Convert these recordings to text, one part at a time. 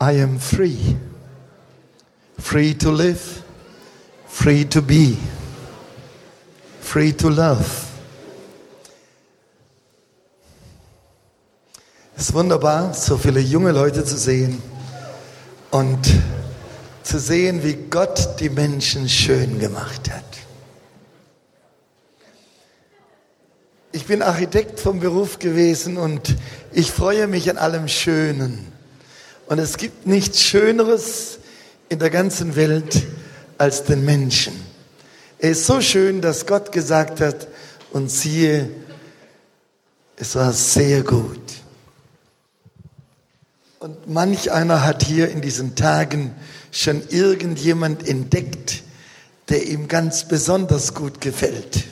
I am free. Free to live, free to be, free to love. Es ist wunderbar, so viele junge Leute zu sehen und zu sehen, wie Gott die Menschen schön gemacht hat. Ich bin Architekt vom Beruf gewesen und ich freue mich an allem Schönen. Und es gibt nichts Schöneres in der ganzen Welt als den Menschen. Er ist so schön, dass Gott gesagt hat, und siehe, es war sehr gut. Und manch einer hat hier in diesen Tagen schon irgendjemand entdeckt, der ihm ganz besonders gut gefällt.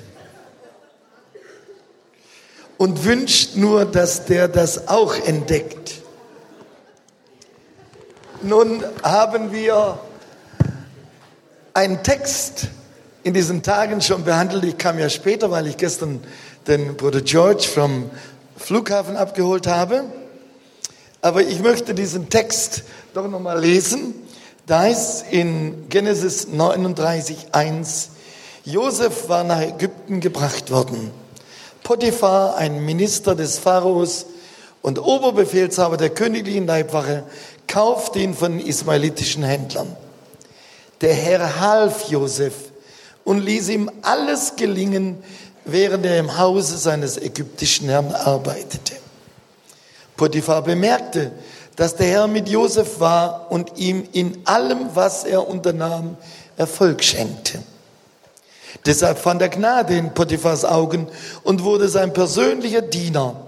Und wünscht nur, dass der das auch entdeckt. Nun haben wir einen Text in diesen Tagen schon behandelt. Ich kam ja später, weil ich gestern den Bruder George vom Flughafen abgeholt habe. Aber ich möchte diesen Text doch nochmal lesen. Da ist in Genesis 39, 1, Josef war nach Ägypten gebracht worden. Potiphar, ein Minister des Pharaos und Oberbefehlshaber der königlichen Leibwache, kaufte ihn von ismaelitischen Händlern. Der Herr half Josef und ließ ihm alles gelingen, während er im Hause seines ägyptischen Herrn arbeitete. Potiphar bemerkte, dass der Herr mit Josef war und ihm in allem, was er unternahm, Erfolg schenkte. Deshalb fand er Gnade in Potiphars Augen und wurde sein persönlicher Diener.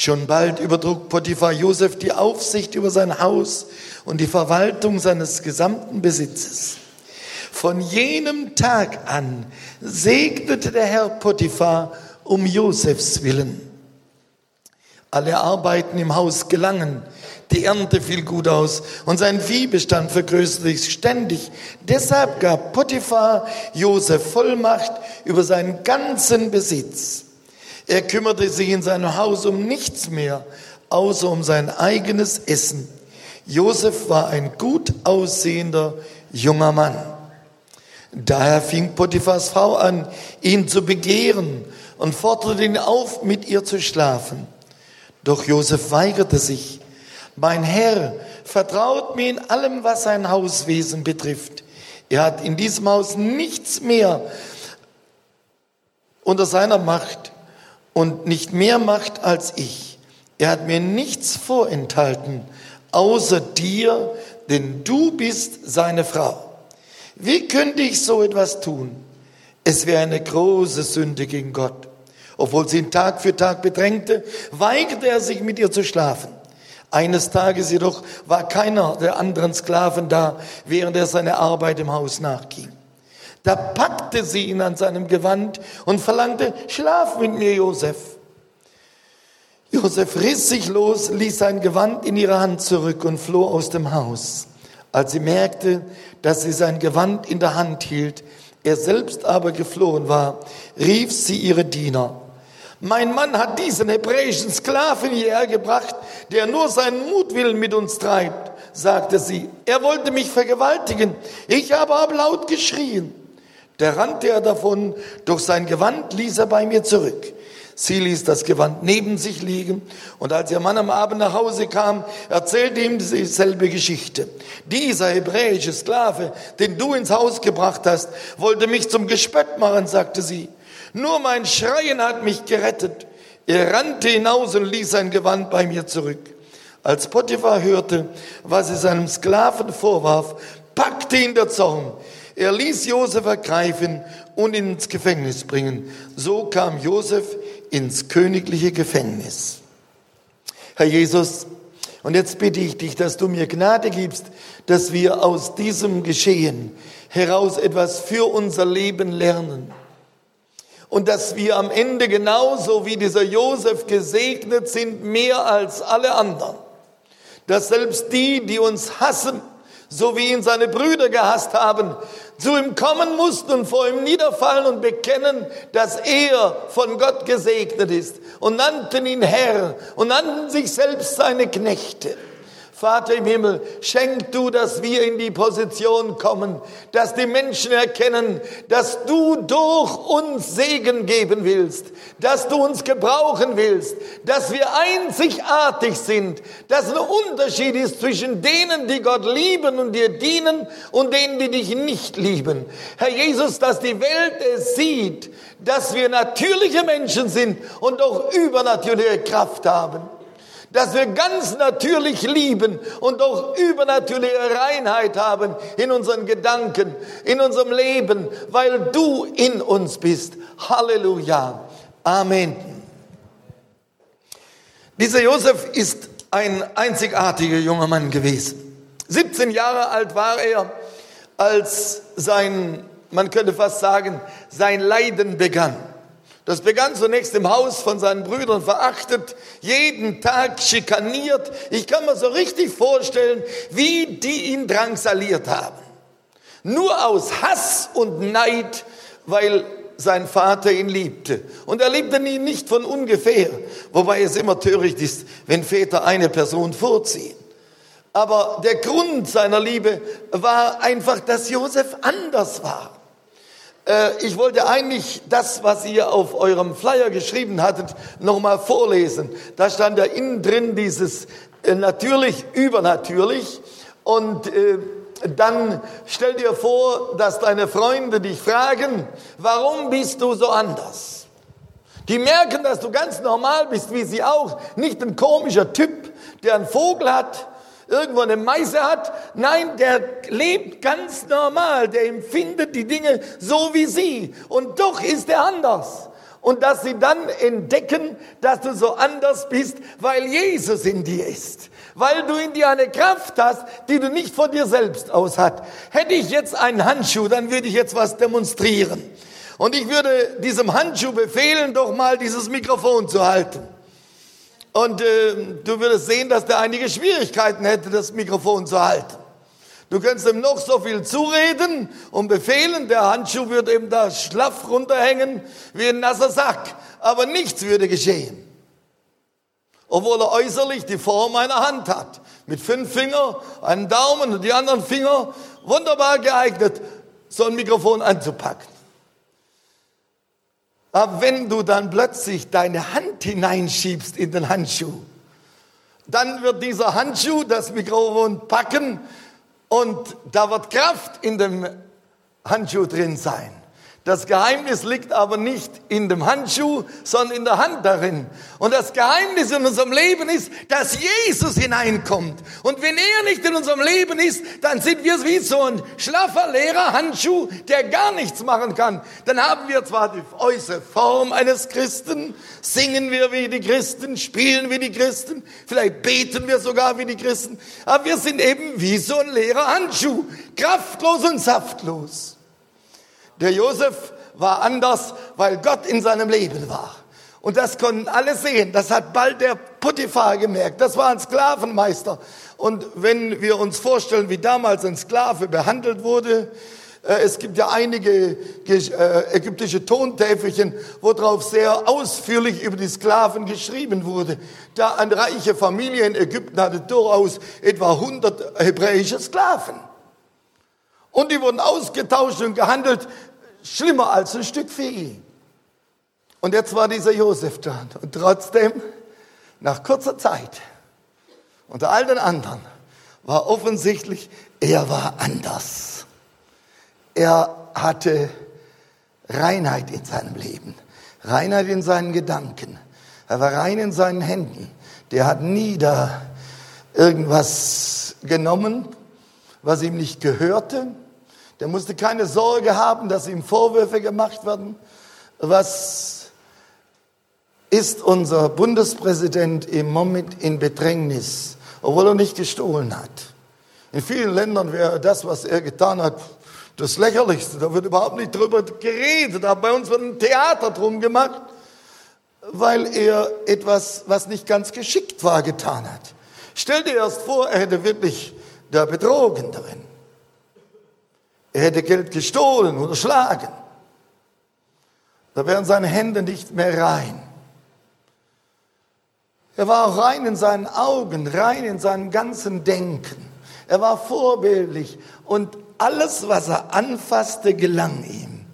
Schon bald übertrug Potiphar Josef die Aufsicht über sein Haus und die Verwaltung seines gesamten Besitzes. Von jenem Tag an segnete der Herr Potiphar um Josefs willen. Alle Arbeiten im Haus gelangen, die Ernte fiel gut aus und sein Viehbestand vergrößerte sich ständig. Deshalb gab Potiphar Josef Vollmacht über seinen ganzen Besitz. Er kümmerte sich in seinem Haus um nichts mehr, außer um sein eigenes Essen. Josef war ein gut aussehender junger Mann. Daher fing Potiphas Frau an, ihn zu begehren und forderte ihn auf, mit ihr zu schlafen. Doch Josef weigerte sich. Mein Herr vertraut mir in allem, was sein Hauswesen betrifft. Er hat in diesem Haus nichts mehr unter seiner Macht und nicht mehr Macht als ich. Er hat mir nichts vorenthalten, außer dir, denn du bist seine Frau. Wie könnte ich so etwas tun? Es wäre eine große Sünde gegen Gott. Obwohl sie ihn Tag für Tag bedrängte, weigerte er sich, mit ihr zu schlafen. Eines Tages jedoch war keiner der anderen Sklaven da, während er seine Arbeit im Haus nachging. Da packte sie ihn an seinem Gewand und verlangte, schlaf mit mir, Josef. Josef riss sich los, ließ sein Gewand in ihre Hand zurück und floh aus dem Haus. Als sie merkte, dass sie sein Gewand in der Hand hielt, er selbst aber geflohen war, rief sie ihre Diener. Mein Mann hat diesen hebräischen Sklaven hierher gebracht, der nur seinen Mutwillen mit uns treibt, sagte sie. Er wollte mich vergewaltigen. Ich habe aber laut geschrien. Da rannte er davon, durch sein Gewand ließ er bei mir zurück. Sie ließ das Gewand neben sich liegen und als ihr Mann am Abend nach Hause kam, erzählte ihm dieselbe Geschichte. Dieser hebräische Sklave, den du ins Haus gebracht hast, wollte mich zum Gespött machen, sagte sie. Nur mein Schreien hat mich gerettet. Er rannte hinaus und ließ sein Gewand bei mir zurück. Als Potiphar hörte, was sie seinem Sklaven vorwarf, packte ihn der Zorn. Er ließ Josef ergreifen und ins Gefängnis bringen. So kam Josef ins königliche Gefängnis. Herr Jesus, und jetzt bitte ich dich, dass du mir Gnade gibst, dass wir aus diesem Geschehen heraus etwas für unser Leben lernen. Und dass wir am Ende genauso wie dieser Josef gesegnet sind, mehr als alle anderen. Dass selbst die, die uns hassen, so wie ihn seine Brüder gehasst haben, zu ihm kommen mussten und vor ihm niederfallen und bekennen, dass er von Gott gesegnet ist und nannten ihn Herr und nannten sich selbst seine Knechte. Vater im Himmel, schenk du, dass wir in die Position kommen, dass die Menschen erkennen, dass du durch uns Segen geben willst, dass du uns gebrauchen willst, dass wir einzigartig sind, dass ein Unterschied ist zwischen denen, die Gott lieben und dir dienen und denen, die dich nicht lieben. Herr Jesus, dass die Welt es sieht, dass wir natürliche Menschen sind und auch übernatürliche Kraft haben dass wir ganz natürlich lieben und auch übernatürliche Reinheit haben in unseren Gedanken, in unserem Leben, weil du in uns bist. Halleluja. Amen. Dieser Josef ist ein einzigartiger junger Mann gewesen. 17 Jahre alt war er, als sein, man könnte fast sagen, sein Leiden begann. Das begann zunächst im Haus von seinen Brüdern verachtet, jeden Tag schikaniert. Ich kann mir so richtig vorstellen, wie die ihn drangsaliert haben. Nur aus Hass und Neid, weil sein Vater ihn liebte. Und er liebte ihn nicht von ungefähr, wobei es immer töricht ist, wenn Väter eine Person vorziehen. Aber der Grund seiner Liebe war einfach, dass Josef anders war. Äh, ich wollte eigentlich das, was ihr auf eurem Flyer geschrieben hattet, nochmal vorlesen. Da stand ja innen drin dieses äh, natürlich, übernatürlich. Und äh, dann stell dir vor, dass deine Freunde dich fragen, warum bist du so anders? Die merken, dass du ganz normal bist, wie sie auch. Nicht ein komischer Typ, der einen Vogel hat, irgendwo eine Meise hat. Nein, der lebt ganz normal, der empfindet die Dinge so wie sie. Und doch ist er anders. Und dass sie dann entdecken, dass du so anders bist, weil Jesus in dir ist. Weil du in dir eine Kraft hast, die du nicht von dir selbst aus hast. Hätte ich jetzt einen Handschuh, dann würde ich jetzt was demonstrieren. Und ich würde diesem Handschuh befehlen, doch mal dieses Mikrofon zu halten. Und äh, du würdest sehen, dass der einige Schwierigkeiten hätte, das Mikrofon zu halten. Du könntest ihm noch so viel zureden und befehlen, der Handschuh würde eben da schlaff runterhängen wie ein nasser Sack. Aber nichts würde geschehen. Obwohl er äußerlich die Form einer Hand hat. Mit fünf Fingern, einen Daumen und die anderen Finger. Wunderbar geeignet, so ein Mikrofon anzupacken. Aber wenn du dann plötzlich deine Hand hineinschiebst in den Handschuh, dann wird dieser Handschuh das Mikrofon packen und da wird Kraft in dem Handschuh drin sein. Das Geheimnis liegt aber nicht in dem Handschuh, sondern in der Hand darin. Und das Geheimnis in unserem Leben ist, dass Jesus hineinkommt. Und wenn er nicht in unserem Leben ist, dann sind wir wie so ein schlaffer, leerer Handschuh, der gar nichts machen kann. Dann haben wir zwar die äußere Form eines Christen, singen wir wie die Christen, spielen wie die Christen, vielleicht beten wir sogar wie die Christen, aber wir sind eben wie so ein leerer Handschuh, kraftlos und saftlos. Der Josef war anders, weil Gott in seinem Leben war. Und das konnten alle sehen. Das hat bald der Potiphar gemerkt. Das war ein Sklavenmeister. Und wenn wir uns vorstellen, wie damals ein Sklave behandelt wurde, äh, es gibt ja einige äh, ägyptische Tontäfelchen, wo drauf sehr ausführlich über die Sklaven geschrieben wurde. Da eine reiche Familie in Ägypten hatte durchaus etwa 100 hebräische Sklaven. Und die wurden ausgetauscht und gehandelt schlimmer als ein Stück Vieh. Und jetzt war dieser Josef da. Und trotzdem, nach kurzer Zeit, unter all den anderen, war offensichtlich, er war anders. Er hatte Reinheit in seinem Leben, Reinheit in seinen Gedanken. Er war rein in seinen Händen. Der hat nie da irgendwas genommen, was ihm nicht gehörte. Der musste keine Sorge haben, dass ihm Vorwürfe gemacht werden. Was ist unser Bundespräsident im Moment in Bedrängnis, obwohl er nicht gestohlen hat? In vielen Ländern wäre das, was er getan hat, das Lächerlichste. Da wird überhaupt nicht drüber geredet. Aber bei uns wird ein Theater drum gemacht, weil er etwas, was nicht ganz geschickt war, getan hat. Stell dir erst vor, er hätte wirklich da betrogen darin. Er hätte Geld gestohlen oder schlagen. Da wären seine Hände nicht mehr rein. Er war auch rein in seinen Augen, rein in seinem ganzen Denken. Er war vorbildlich und alles, was er anfasste, gelang ihm.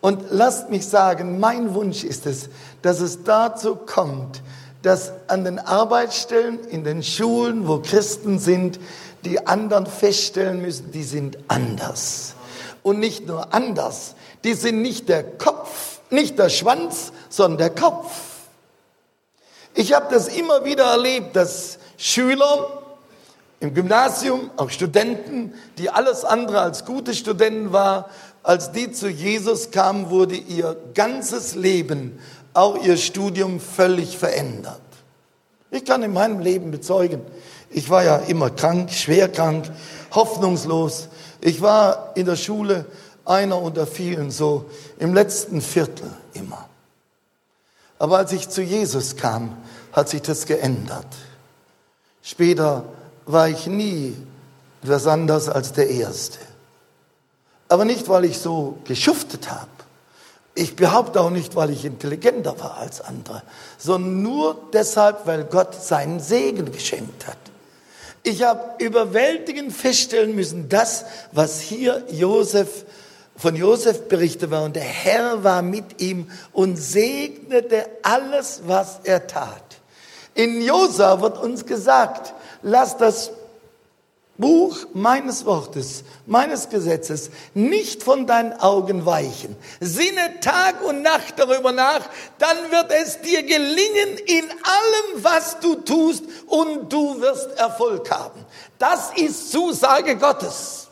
Und lasst mich sagen, mein Wunsch ist es, dass es dazu kommt, dass an den Arbeitsstellen, in den Schulen, wo Christen sind, die anderen feststellen müssen, die sind anders. Und nicht nur anders, die sind nicht der Kopf, nicht der Schwanz, sondern der Kopf. Ich habe das immer wieder erlebt, dass Schüler im Gymnasium, auch Studenten, die alles andere als gute Studenten waren, als die zu Jesus kamen, wurde ihr ganzes Leben, auch ihr Studium völlig verändert. Ich kann in meinem Leben bezeugen, ich war ja immer krank, schwer krank, hoffnungslos. Ich war in der Schule einer unter vielen, so im letzten Viertel immer. Aber als ich zu Jesus kam, hat sich das geändert. Später war ich nie etwas anders als der Erste. Aber nicht, weil ich so geschuftet habe. Ich behaupte auch nicht, weil ich intelligenter war als andere, sondern nur deshalb, weil Gott seinen Segen geschenkt hat. Ich habe überwältigend feststellen müssen, das, was hier Josef von Josef berichtet war, und der Herr war mit ihm und segnete alles, was er tat. In Josa wird uns gesagt, lass das Buch meines Wortes, meines Gesetzes nicht von deinen Augen weichen. Sinne Tag und Nacht darüber nach, dann wird es dir gelingen in allem, was du tust und du wirst Erfolg haben. Das ist Zusage Gottes.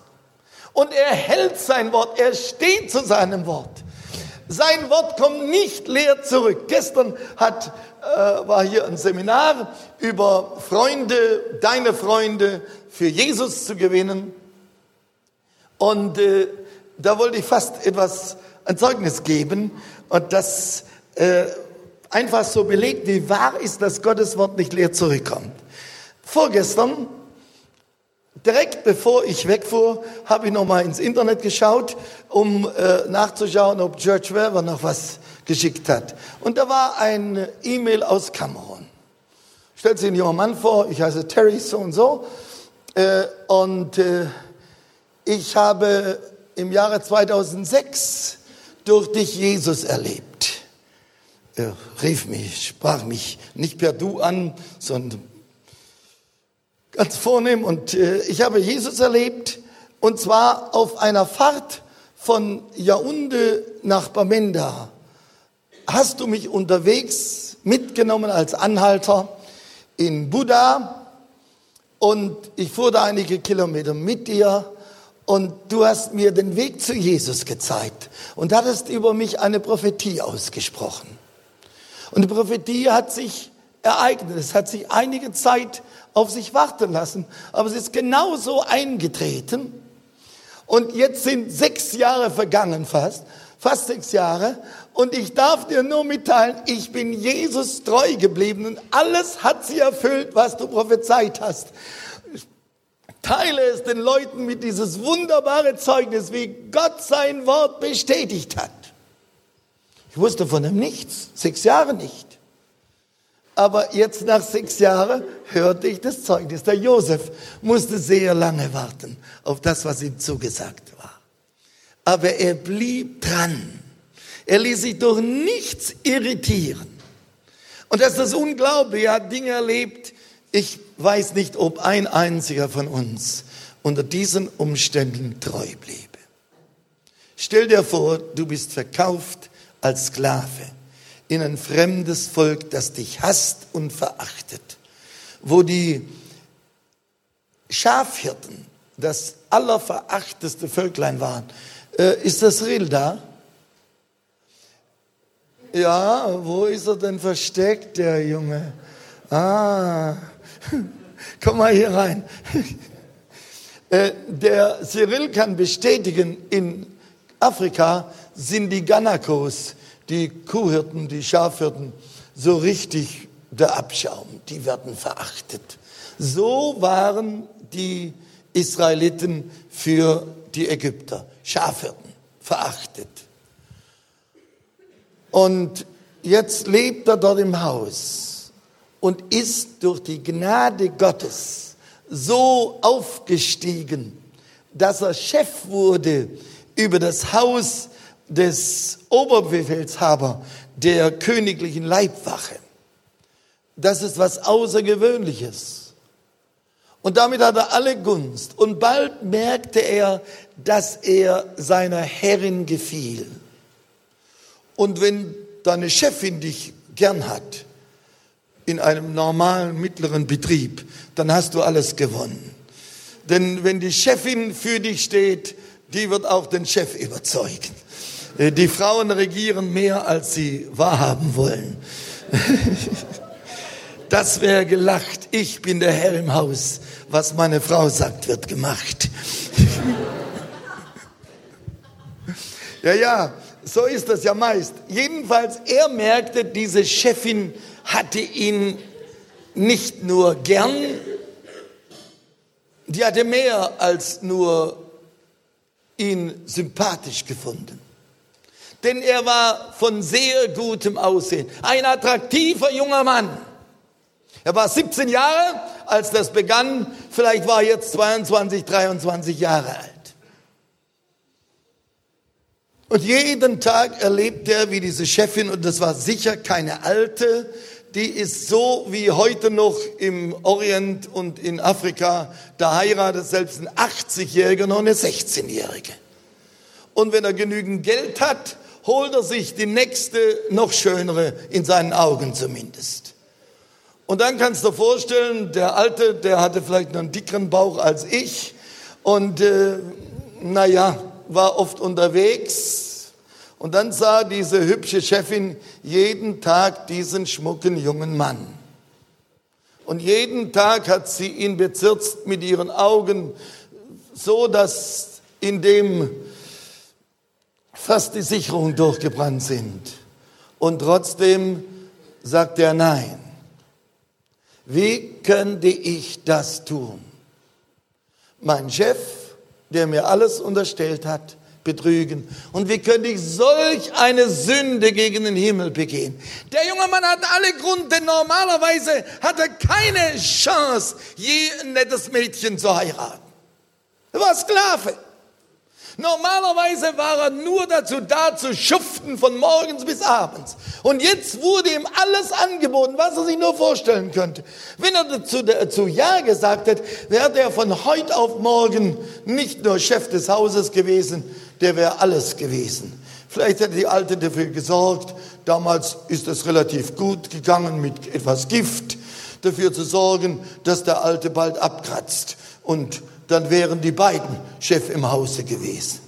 Und er hält sein Wort, er steht zu seinem Wort. Sein Wort kommt nicht leer zurück. Gestern hat, äh, war hier ein Seminar über Freunde, deine Freunde für Jesus zu gewinnen. Und äh, da wollte ich fast etwas, ein Zeugnis geben und das äh, einfach so belegt, wie wahr ist, dass Gottes Wort nicht leer zurückkommt. Vorgestern Direkt bevor ich wegfuhr, habe ich noch mal ins Internet geschaut, um äh, nachzuschauen, ob George Weber noch was geschickt hat. Und da war ein E-Mail aus Kamerun. Stellt sich ein junger Mann vor, ich heiße Terry so und so. Äh, und äh, ich habe im Jahre 2006 durch dich Jesus erlebt. Er rief mich, sprach mich nicht per Du an, sondern ganz vornehm. Und äh, ich habe Jesus erlebt, und zwar auf einer Fahrt von Yaoundé nach Bamenda. Hast du mich unterwegs mitgenommen als Anhalter in Buddha und ich fuhr da einige Kilometer mit dir und du hast mir den Weg zu Jesus gezeigt und hattest über mich eine Prophetie ausgesprochen. Und die Prophetie hat sich ereignet. Es hat sich einige Zeit auf sich warten lassen. Aber es ist genauso eingetreten. Und jetzt sind sechs Jahre vergangen fast, fast sechs Jahre. Und ich darf dir nur mitteilen, ich bin Jesus treu geblieben und alles hat sie erfüllt, was du prophezeit hast. Teile es den Leuten mit dieses wunderbare Zeugnis, wie Gott sein Wort bestätigt hat. Ich wusste von ihm nichts, sechs Jahre nicht. Aber jetzt nach sechs Jahren hörte ich das Zeugnis. Der Josef musste sehr lange warten auf das, was ihm zugesagt war. Aber er blieb dran. Er ließ sich durch nichts irritieren. Und das ist das Unglaubliche. Er hat Dinge erlebt. Ich weiß nicht, ob ein einziger von uns unter diesen Umständen treu bliebe. Stell dir vor, du bist verkauft als Sklave in ein fremdes Volk, das dich hasst und verachtet, wo die Schafhirten das allerverachteste Völklein waren. Äh, ist das Rill da? Ja, wo ist er denn versteckt, der Junge? Ah, komm mal hier rein. Äh, der Cyril kann bestätigen, in Afrika sind die Ganakos die Kuhhirten, die Schafhirten, so richtig der Abschaum. Die werden verachtet. So waren die Israeliten für die Ägypter. Schafhirten, verachtet. Und jetzt lebt er dort im Haus und ist durch die Gnade Gottes so aufgestiegen, dass er Chef wurde über das Haus des Oberbefehlshaber der königlichen Leibwache. Das ist was Außergewöhnliches. Und damit hat er alle Gunst. Und bald merkte er, dass er seiner Herrin gefiel. Und wenn deine Chefin dich gern hat, in einem normalen mittleren Betrieb, dann hast du alles gewonnen. Denn wenn die Chefin für dich steht, die wird auch den Chef überzeugen. Äh, die Frauen regieren mehr, als sie wahrhaben wollen. Das wäre gelacht. Ich bin der Herr im Haus. Was meine Frau sagt, wird gemacht. ja, ja, so ist das ja meist. Jedenfalls, er merkte, diese Chefin hatte ihn nicht nur gern, die hatte mehr als nur ihn sympathisch gefunden. Denn er war von sehr gutem Aussehen. Ein attraktiver junger Mann. Er war 17 Jahre, als das begann. Vielleicht war er jetzt 22, 23 Jahre alt. Und jeden Tag erlebt er, wie diese Chefin, und das war sicher keine alte, die ist so wie heute noch im Orient und in Afrika, da heiratet selbst ein 80-Jähriger noch eine 16-Jährige. Und wenn er genügend Geld hat, holt er sich die nächste, noch schönere, in seinen Augen zumindest. Und dann kannst du dir vorstellen, der Alte, der hatte vielleicht noch einen dickeren Bauch als ich und äh, naja, war oft unterwegs. Und dann sah diese hübsche Chefin jeden Tag diesen schmucken jungen Mann. Und jeden Tag hat sie ihn bezirzt mit ihren Augen, so dass in dem fast die Sicherungen durchgebrannt sind. Und trotzdem sagt er nein. Wie könnte ich das tun? Mein Chef, der mir alles unterstellt hat, betrügen. Und wie könnte ich solch eine Sünde gegen den Himmel begehen? Der junge Mann hat alle Grund, denn normalerweise hat er keine Chance, je ein nettes Mädchen zu heiraten. Er war Sklave. Normalerweise war er nur dazu da, zu schuften von morgens bis abends. Und jetzt wurde ihm alles angeboten, was er sich nur vorstellen könnte. Wenn er dazu, dazu Ja gesagt hätte, wäre er von heute auf morgen nicht nur Chef des Hauses gewesen, der wäre alles gewesen. Vielleicht hätte die Alte dafür gesorgt. Damals ist es relativ gut gegangen mit etwas Gift, dafür zu sorgen, dass der Alte bald abkratzt und dann wären die beiden Chef im Hause gewesen.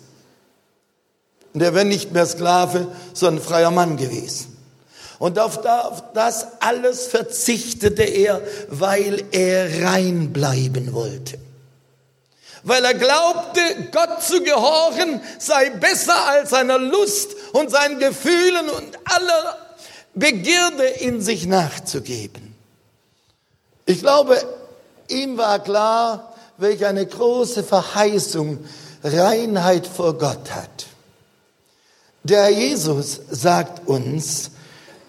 Und er wäre nicht mehr Sklave, sondern freier Mann gewesen. Und auf das alles verzichtete er, weil er rein bleiben wollte. Weil er glaubte, Gott zu gehorchen sei besser als seiner Lust und seinen Gefühlen und aller Begierde in sich nachzugeben. Ich glaube, ihm war klar, welch eine große Verheißung Reinheit vor Gott hat. Der Jesus sagt uns,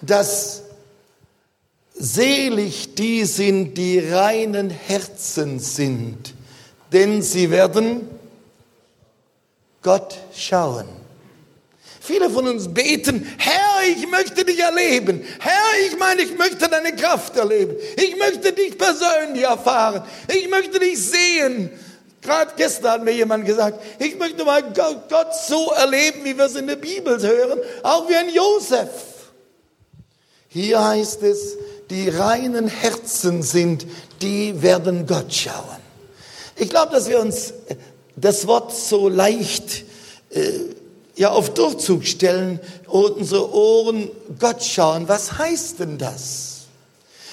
dass selig die sind, die reinen Herzen sind, denn sie werden Gott schauen. Viele von uns beten, Herr, ich möchte dich erleben. Herr, ich meine, ich möchte deine Kraft erleben. Ich möchte dich persönlich erfahren. Ich möchte dich sehen. Gerade gestern hat mir jemand gesagt, ich möchte mal Gott so erleben, wie wir es in der Bibel hören, auch wie ein Josef. Hier heißt es, die reinen Herzen sind, die werden Gott schauen. Ich glaube, dass wir uns das Wort so leicht äh, ja auf Durchzug stellen und unsere Ohren Gott schauen. Was heißt denn das?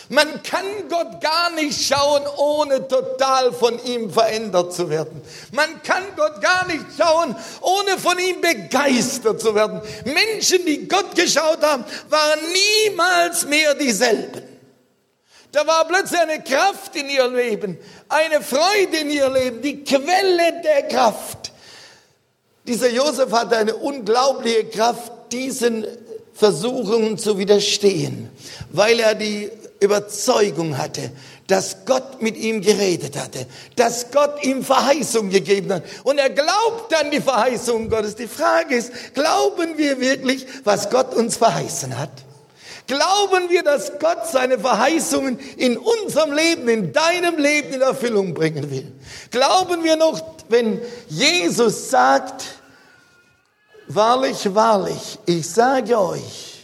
Man kann Gott gar nicht schauen, ohne total von ihm verändert zu werden. Man kann Gott gar nicht schauen, ohne von ihm begeistert zu werden. Menschen, die Gott geschaut haben, waren niemals mehr dieselben. Da war plötzlich eine Kraft in ihr Leben, eine Freude in ihr Leben, die Quelle der Kraft. Dieser Josef hatte eine unglaubliche Kraft, diesen Versuchungen zu widerstehen, weil er die Überzeugung hatte, dass Gott mit ihm geredet hatte, dass Gott ihm Verheißung gegeben hat. Und er glaubt an die Verheißung Gottes. Die Frage ist, glauben wir wirklich, was Gott uns verheißen hat? Glauben wir, dass Gott seine Verheißungen in unserem Leben, in deinem Leben in Erfüllung bringen will? Glauben wir noch, wenn Jesus sagt, wahrlich, wahrlich, ich sage euch,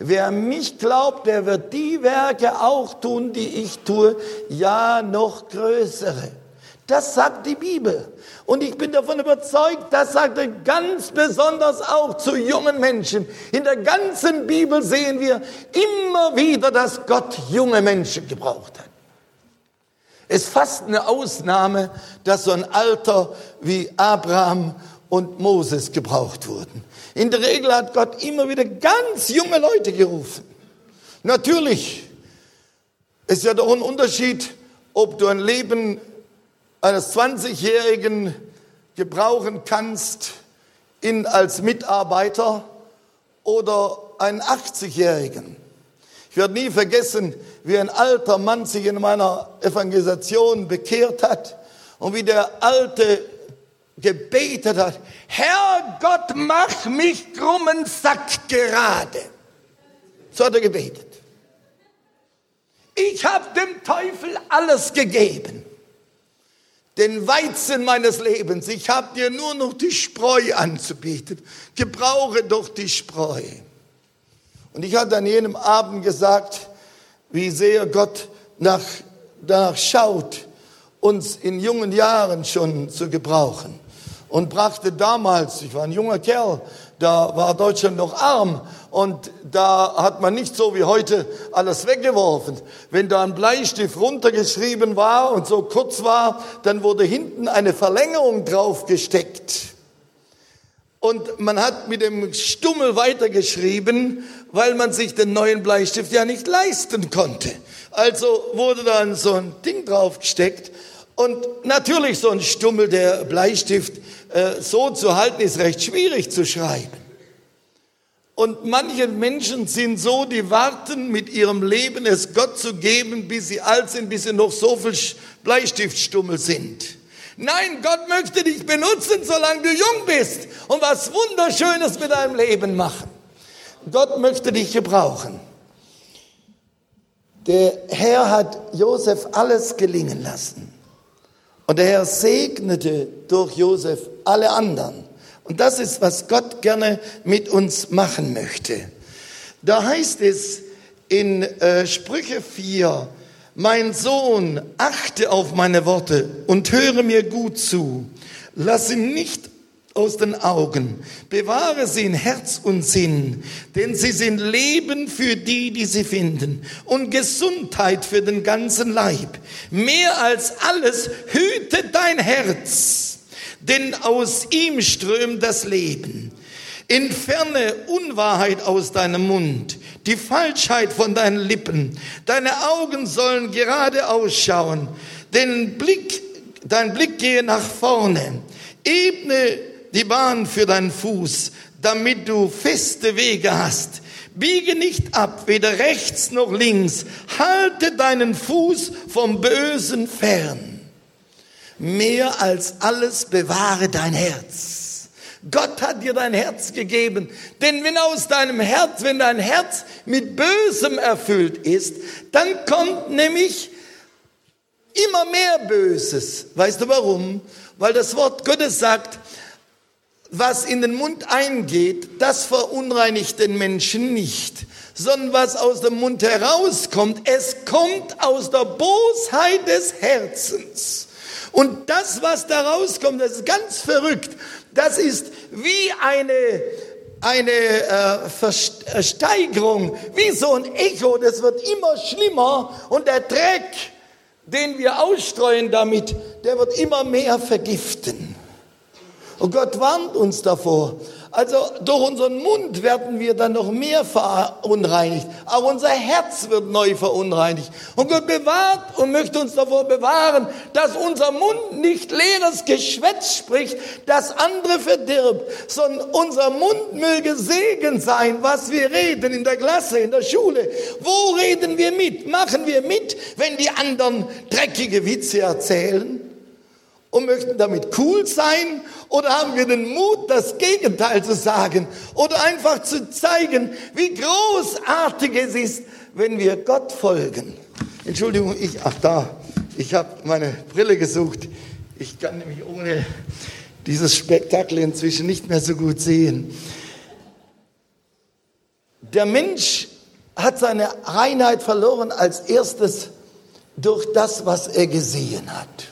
Wer mich glaubt, der wird die Werke auch tun, die ich tue, ja noch größere. Das sagt die Bibel. Und ich bin davon überzeugt, das sagt er ganz besonders auch zu jungen Menschen. In der ganzen Bibel sehen wir immer wieder, dass Gott junge Menschen gebraucht hat. Es ist fast eine Ausnahme, dass so ein Alter wie Abraham und Moses gebraucht wurden. In der Regel hat Gott immer wieder ganz junge Leute gerufen. Natürlich ist ja doch ein Unterschied, ob du ein Leben eines 20-Jährigen gebrauchen kannst in, als Mitarbeiter oder einen 80-Jährigen. Ich werde nie vergessen, wie ein alter Mann sich in meiner Evangelisation bekehrt hat und wie der alte gebetet hat, Herr Gott, mach mich krummen Sack gerade. So hat er gebetet. Ich habe dem Teufel alles gegeben. Den Weizen meines Lebens. Ich habe dir nur noch die Spreu anzubieten. Gebrauche doch die Spreu. Und ich hatte an jenem Abend gesagt, wie sehr Gott nach, danach schaut, uns in jungen Jahren schon zu gebrauchen und brachte damals, ich war ein junger Kerl, da war Deutschland noch arm und da hat man nicht so wie heute alles weggeworfen. Wenn da ein Bleistift runtergeschrieben war und so kurz war, dann wurde hinten eine Verlängerung draufgesteckt. Und man hat mit dem Stummel weitergeschrieben, weil man sich den neuen Bleistift ja nicht leisten konnte. Also wurde dann so ein Ding draufgesteckt und natürlich so ein Stummel, der Bleistift, äh, so zu halten, ist recht schwierig zu schreiben. Und manche Menschen sind so, die warten mit ihrem Leben, es Gott zu geben, bis sie alt sind, bis sie noch so viel Bleistiftstummel sind. Nein, Gott möchte dich benutzen, solange du jung bist und was Wunderschönes mit deinem Leben machen. Gott möchte dich gebrauchen. Der Herr hat Josef alles gelingen lassen. Und der Herr segnete durch Josef alle anderen. Und das ist, was Gott gerne mit uns machen möchte. Da heißt es in äh, Sprüche 4, mein Sohn, achte auf meine Worte und höre mir gut zu. Lass ihn nicht aus den Augen. Bewahre sie in Herz und Sinn, denn sie sind Leben für die, die sie finden und Gesundheit für den ganzen Leib. Mehr als alles hüte dein Herz, denn aus ihm strömt das Leben. Entferne Unwahrheit aus deinem Mund, die Falschheit von deinen Lippen. Deine Augen sollen gerade ausschauen, den Blick, dein Blick gehe nach vorne. Ebne die Bahn für deinen Fuß, damit du feste Wege hast. Biege nicht ab, weder rechts noch links. Halte deinen Fuß vom Bösen fern. Mehr als alles bewahre dein Herz. Gott hat dir dein Herz gegeben. Denn wenn aus deinem Herz, wenn dein Herz mit Bösem erfüllt ist, dann kommt nämlich immer mehr Böses. Weißt du warum? Weil das Wort Gottes sagt, was in den Mund eingeht, das verunreinigt den Menschen nicht, sondern was aus dem Mund herauskommt, es kommt aus der Bosheit des Herzens. Und das, was da rauskommt, das ist ganz verrückt. Das ist wie eine, eine äh, Versteigerung, wie so ein Echo, das wird immer schlimmer und der Dreck, den wir ausstreuen damit, der wird immer mehr vergiften. Und Gott warnt uns davor. Also durch unseren Mund werden wir dann noch mehr verunreinigt. Auch unser Herz wird neu verunreinigt. Und Gott bewahrt und möchte uns davor bewahren, dass unser Mund nicht leeres Geschwätz spricht, das andere verdirbt, sondern unser Mund möge Segen sein, was wir reden in der Klasse, in der Schule. Wo reden wir mit? Machen wir mit, wenn die anderen dreckige Witze erzählen? Und möchten damit cool sein oder haben wir den Mut, das Gegenteil zu sagen oder einfach zu zeigen, wie großartig es ist, wenn wir Gott folgen. Entschuldigung, ich, ach da, ich habe meine Brille gesucht. Ich kann nämlich ohne dieses Spektakel inzwischen nicht mehr so gut sehen. Der Mensch hat seine Reinheit verloren als erstes durch das, was er gesehen hat.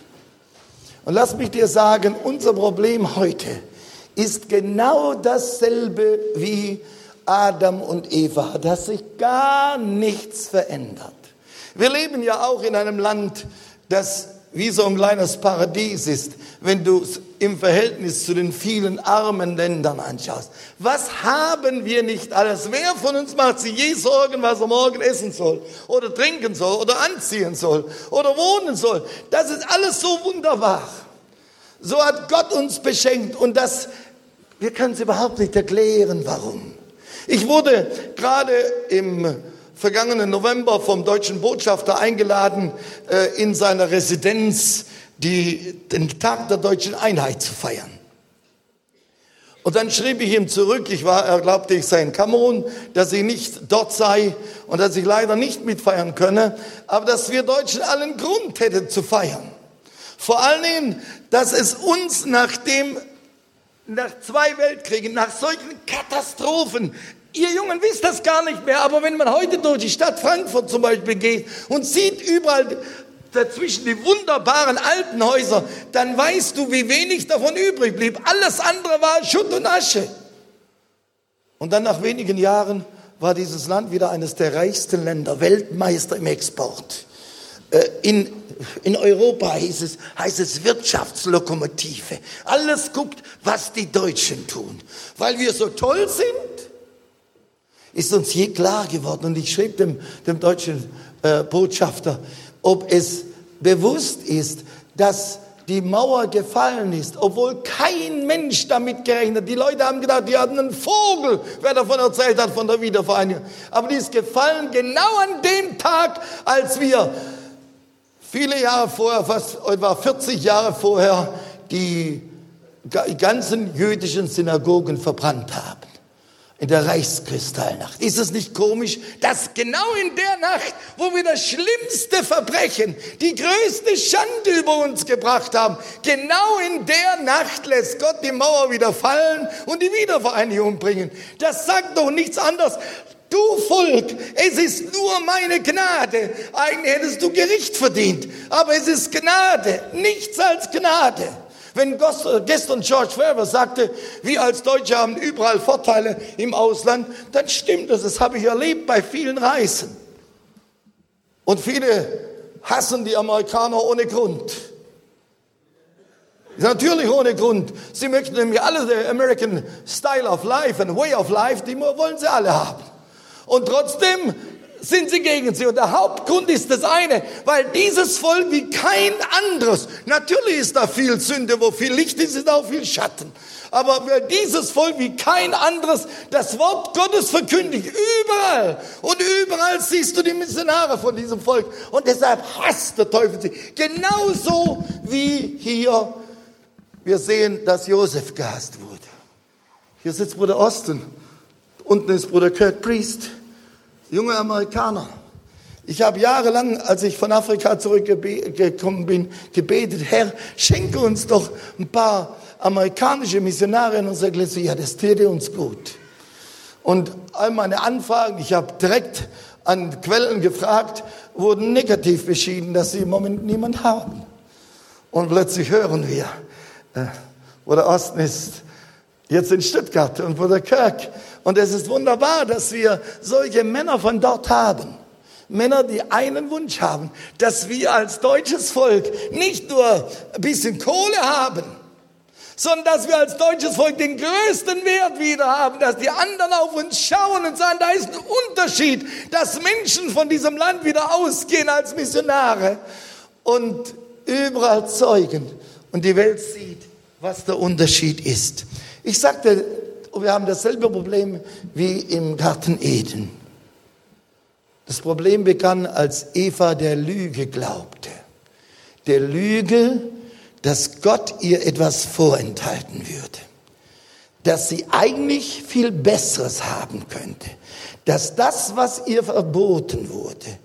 Und lass mich dir sagen, unser Problem heute ist genau dasselbe wie Adam und Eva, dass sich gar nichts verändert. Wir leben ja auch in einem Land, das wie so ein kleines Paradies ist, wenn du es im Verhältnis zu den vielen armen Ländern anschaust. Was haben wir nicht alles? Wer von uns macht sich je Sorgen, was er morgen essen soll oder trinken soll oder anziehen soll oder wohnen soll? Das ist alles so wunderbar. So hat Gott uns beschenkt und das, wir können es überhaupt nicht erklären, warum. Ich wurde gerade im vergangenen November vom deutschen Botschafter eingeladen, äh, in seiner Residenz die, den Tag der deutschen Einheit zu feiern. Und dann schrieb ich ihm zurück, ich war, er glaubte, ich sei in Kamerun, dass ich nicht dort sei und dass ich leider nicht mitfeiern könne, aber dass wir Deutschen allen Grund hätten zu feiern. Vor allen Dingen, dass es uns nach dem, nach zwei Weltkriegen, nach solchen Katastrophen, Ihr Jungen wisst das gar nicht mehr, aber wenn man heute durch die Stadt Frankfurt zum Beispiel geht und sieht überall dazwischen die wunderbaren alten Häuser, dann weißt du, wie wenig davon übrig blieb. Alles andere war Schutt und Asche. Und dann nach wenigen Jahren war dieses Land wieder eines der reichsten Länder, Weltmeister im Export. Äh, in, in Europa heißt es, heißt es Wirtschaftslokomotive. Alles guckt, was die Deutschen tun. Weil wir so toll sind, ist uns je klar geworden. Und ich schrieb dem, dem deutschen äh, Botschafter, ob es bewusst ist, dass die Mauer gefallen ist, obwohl kein Mensch damit gerechnet. hat. Die Leute haben gedacht, die hatten einen Vogel, wer davon erzählt hat, von der Wiedervereinigung. Aber die ist gefallen genau an dem Tag, als wir viele Jahre vorher, fast etwa 40 Jahre vorher, die ganzen jüdischen Synagogen verbrannt haben. In der Reichskristallnacht. Ist es nicht komisch, dass genau in der Nacht, wo wir das schlimmste Verbrechen, die größte Schande über uns gebracht haben, genau in der Nacht lässt Gott die Mauer wieder fallen und die Wiedervereinigung bringen. Das sagt doch nichts anderes Du Volk, es ist nur meine Gnade. Eigentlich hättest du Gericht verdient, aber es ist Gnade, nichts als Gnade. Wenn gestern George Ferber sagte, wir als Deutsche haben überall Vorteile im Ausland, dann stimmt das. Das habe ich erlebt bei vielen Reisen. Und viele hassen die Amerikaner ohne Grund. Natürlich ohne Grund. Sie möchten nämlich alle the American Style of Life and Way of Life, die wollen sie alle haben. Und trotzdem sind sie gegen sie. Und der Hauptgrund ist das eine, weil dieses Volk wie kein anderes, natürlich ist da viel Sünde, wo viel Licht ist, ist auch viel Schatten. Aber weil dieses Volk wie kein anderes das Wort Gottes verkündigt, überall. Und überall siehst du die Missionare von diesem Volk. Und deshalb hasst der Teufel sie. Genauso wie hier wir sehen, dass Josef gehasst wurde. Hier sitzt Bruder Osten. Unten ist Bruder Kirk Priest junge Amerikaner. Ich habe jahrelang, als ich von Afrika zurückgekommen bin, gebetet, Herr, schenke uns doch ein paar amerikanische Missionare in unserer Iglesia. Ja, das täte uns gut. Und all meine Anfragen, ich habe direkt an Quellen gefragt, wurden negativ beschieden, dass sie im Moment niemand haben. Und plötzlich hören wir, äh, wo der Osten ist, jetzt in Stuttgart und wo der Kirk und es ist wunderbar, dass wir solche Männer von dort haben. Männer, die einen Wunsch haben, dass wir als deutsches Volk nicht nur ein bisschen Kohle haben, sondern dass wir als deutsches Volk den größten Wert wieder haben, dass die anderen auf uns schauen und sagen, da ist ein Unterschied, dass Menschen von diesem Land wieder ausgehen als Missionare und überall zeugen und die Welt sieht, was der Unterschied ist. Ich sagte, wir haben dasselbe Problem wie im Garten Eden. Das Problem begann, als Eva der Lüge glaubte. Der Lüge, dass Gott ihr etwas vorenthalten würde, dass sie eigentlich viel Besseres haben könnte, dass das, was ihr verboten wurde,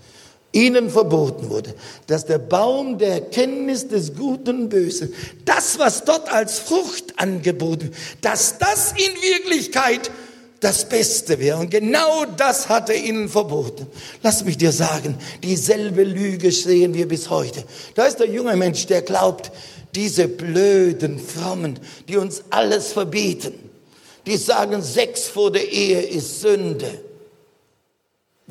ihnen verboten wurde, dass der Baum der Erkenntnis des Guten und Bösen, das, was dort als Frucht angeboten, dass das in Wirklichkeit das Beste wäre. Und genau das hat er ihnen verboten. Lass mich dir sagen, dieselbe Lüge sehen wir bis heute. Da ist der junge Mensch, der glaubt, diese blöden Frommen, die uns alles verbieten, die sagen, Sex vor der Ehe ist Sünde.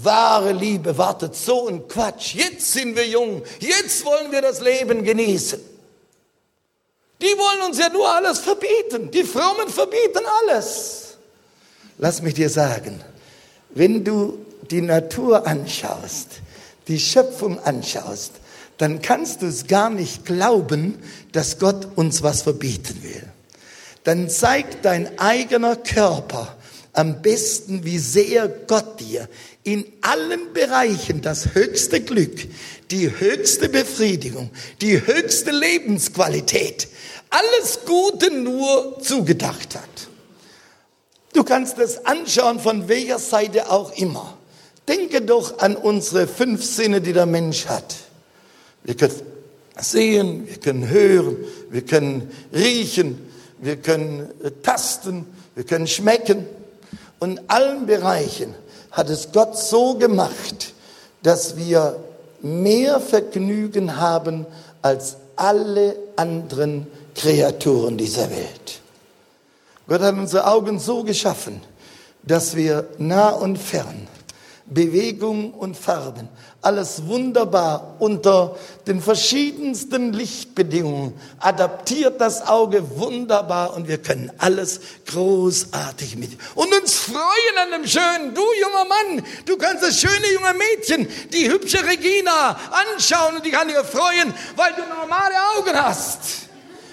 Wahre Liebe wartet so ein Quatsch. Jetzt sind wir jung. Jetzt wollen wir das Leben genießen. Die wollen uns ja nur alles verbieten. Die Frommen verbieten alles. Lass mich dir sagen, wenn du die Natur anschaust, die Schöpfung anschaust, dann kannst du es gar nicht glauben, dass Gott uns was verbieten will. Dann zeigt dein eigener Körper am besten, wie sehr Gott dir in allen Bereichen das höchste Glück, die höchste Befriedigung, die höchste Lebensqualität, alles Gute nur zugedacht hat. Du kannst es anschauen von welcher Seite auch immer. Denke doch an unsere fünf Sinne, die der Mensch hat. Wir können sehen, wir können hören, wir können riechen, wir können tasten, wir können schmecken. Und in allen Bereichen hat es Gott so gemacht, dass wir mehr Vergnügen haben als alle anderen Kreaturen dieser Welt. Gott hat unsere Augen so geschaffen, dass wir nah und fern Bewegung und Farben. Alles wunderbar unter den verschiedensten Lichtbedingungen. Adaptiert das Auge wunderbar und wir können alles großartig mit. Und uns freuen an dem Schönen. Du junger Mann, du kannst das schöne junge Mädchen, die hübsche Regina anschauen und die kann dir freuen, weil du normale Augen hast.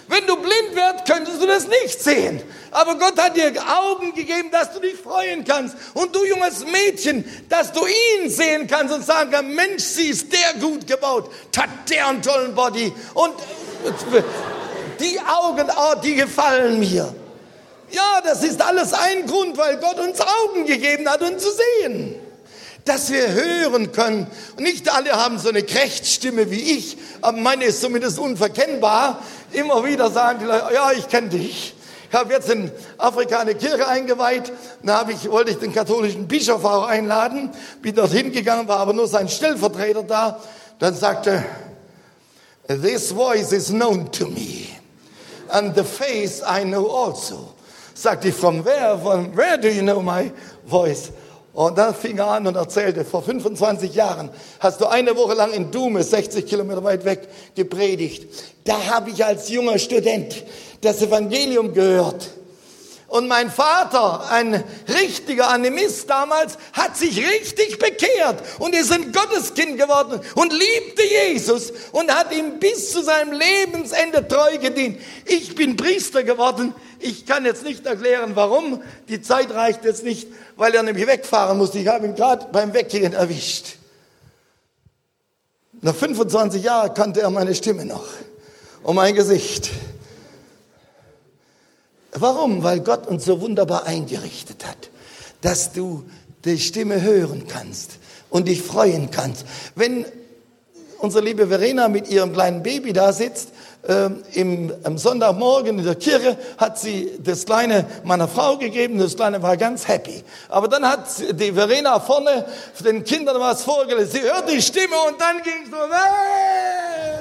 Wenn du blind wärst, könntest du das nicht sehen. Aber Gott hat dir Augen gegeben, dass du dich freuen kannst. Und du junges Mädchen, dass du ihn sehen kannst und sagen kannst, Mensch, sie ist der gut gebaut. Hat der einen tollen Body. Und die Augen, oh, die gefallen mir. Ja, das ist alles ein Grund, weil Gott uns Augen gegeben hat, um zu sehen. Dass wir hören können. Und nicht alle haben so eine Krächtstimme wie ich, aber meine ist zumindest unverkennbar. Immer wieder sagen die Leute, ja, ich kenne dich. Ich habe jetzt in Afrika eine Kirche eingeweiht. Da habe ich, wollte ich den katholischen Bischof auch einladen. Bin dorthin gegangen, war aber nur sein Stellvertreter da. Dann sagte, this voice is known to me. And the face I know also. Sagte ich, from where, from where do you know my voice? Und dann fing er an und erzählte, vor 25 Jahren hast du eine Woche lang in Dume, 60 Kilometer weit weg, gepredigt. Da habe ich als junger Student das Evangelium gehört. Und mein Vater, ein richtiger Animist damals, hat sich richtig bekehrt und ist ein Gotteskind geworden und liebte Jesus und hat ihm bis zu seinem Lebensende treu gedient. Ich bin Priester geworden. Ich kann jetzt nicht erklären, warum. Die Zeit reicht jetzt nicht weil er nämlich wegfahren musste. Ich habe ihn gerade beim Weggehen erwischt. Nach 25 Jahren kannte er meine Stimme noch und mein Gesicht. Warum? Weil Gott uns so wunderbar eingerichtet hat, dass du die Stimme hören kannst und dich freuen kannst. Wenn unsere liebe Verena mit ihrem kleinen Baby da sitzt, ähm, im, am Sonntagmorgen in der Kirche hat sie das Kleine meiner Frau gegeben, das Kleine war ganz happy. Aber dann hat die Verena vorne den Kindern was vorgelesen. Sie hört die Stimme und dann ging es so, äh,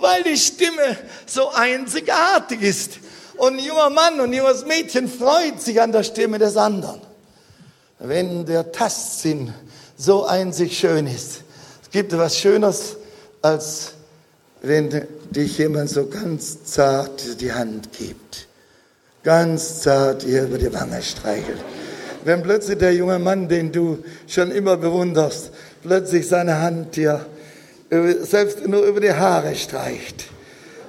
weil die Stimme so einzigartig ist. Und ein junger Mann und ein junges Mädchen freut sich an der Stimme des anderen. Wenn der Tastsinn so einzig schön ist. Es gibt etwas Schöneres als wenn dich jemand so ganz zart die Hand gibt, ganz zart ihr über die Wange streichelt. Wenn plötzlich der junge Mann, den du schon immer bewunderst, plötzlich seine Hand dir selbst nur über die Haare streicht.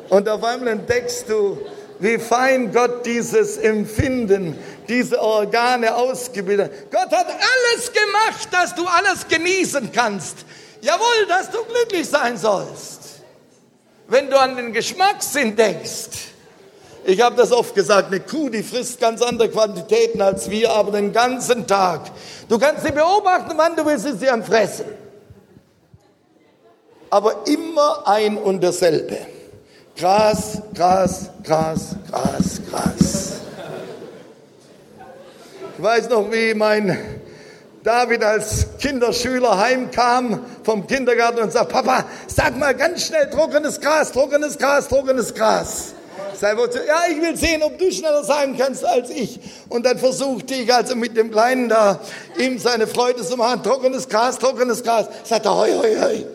Und auf einmal entdeckst du, wie fein Gott dieses Empfinden, diese Organe ausgebildet hat. Gott hat alles gemacht, dass du alles genießen kannst. Jawohl, dass du glücklich sein sollst. Wenn du an den Geschmackssinn denkst, ich habe das oft gesagt, eine Kuh, die frisst ganz andere Quantitäten als wir, aber den ganzen Tag. Du kannst sie beobachten, wann du willst, ist sie am Fressen. Aber immer ein und dasselbe. Gras, Gras, Gras, Gras, Gras. Ich weiß noch, wie mein David als Kinderschüler heimkam vom Kindergarten und sagt, Papa, sag mal ganz schnell trockenes Gras, trockenes Gras, trockenes Gras. Ja, ich will sehen, ob du schneller sagen kannst als ich. Und dann versuchte ich also mit dem Kleinen da ihm seine Freude zu machen. Trockenes Gras, trockenes Gras. Sagt er, hoi, hoi, hoi.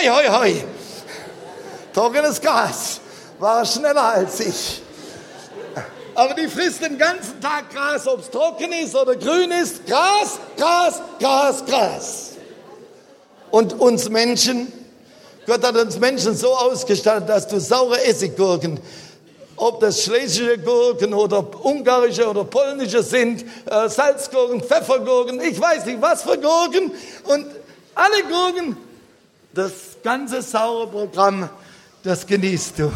Hoi, hoi, hoi. Trockenes Gras. War schneller als ich. Aber die frisst den ganzen Tag Gras, ob es trocken ist oder grün ist. Gras, Gras, Gras, Gras. Und uns Menschen, Gott hat uns Menschen so ausgestattet, dass du saure Essiggurken, ob das schlesische Gurken oder ungarische oder polnische sind, äh, Salzgurken, Pfeffergurken, ich weiß nicht was für Gurken und alle Gurken, das ganze saure Programm, das genießt du.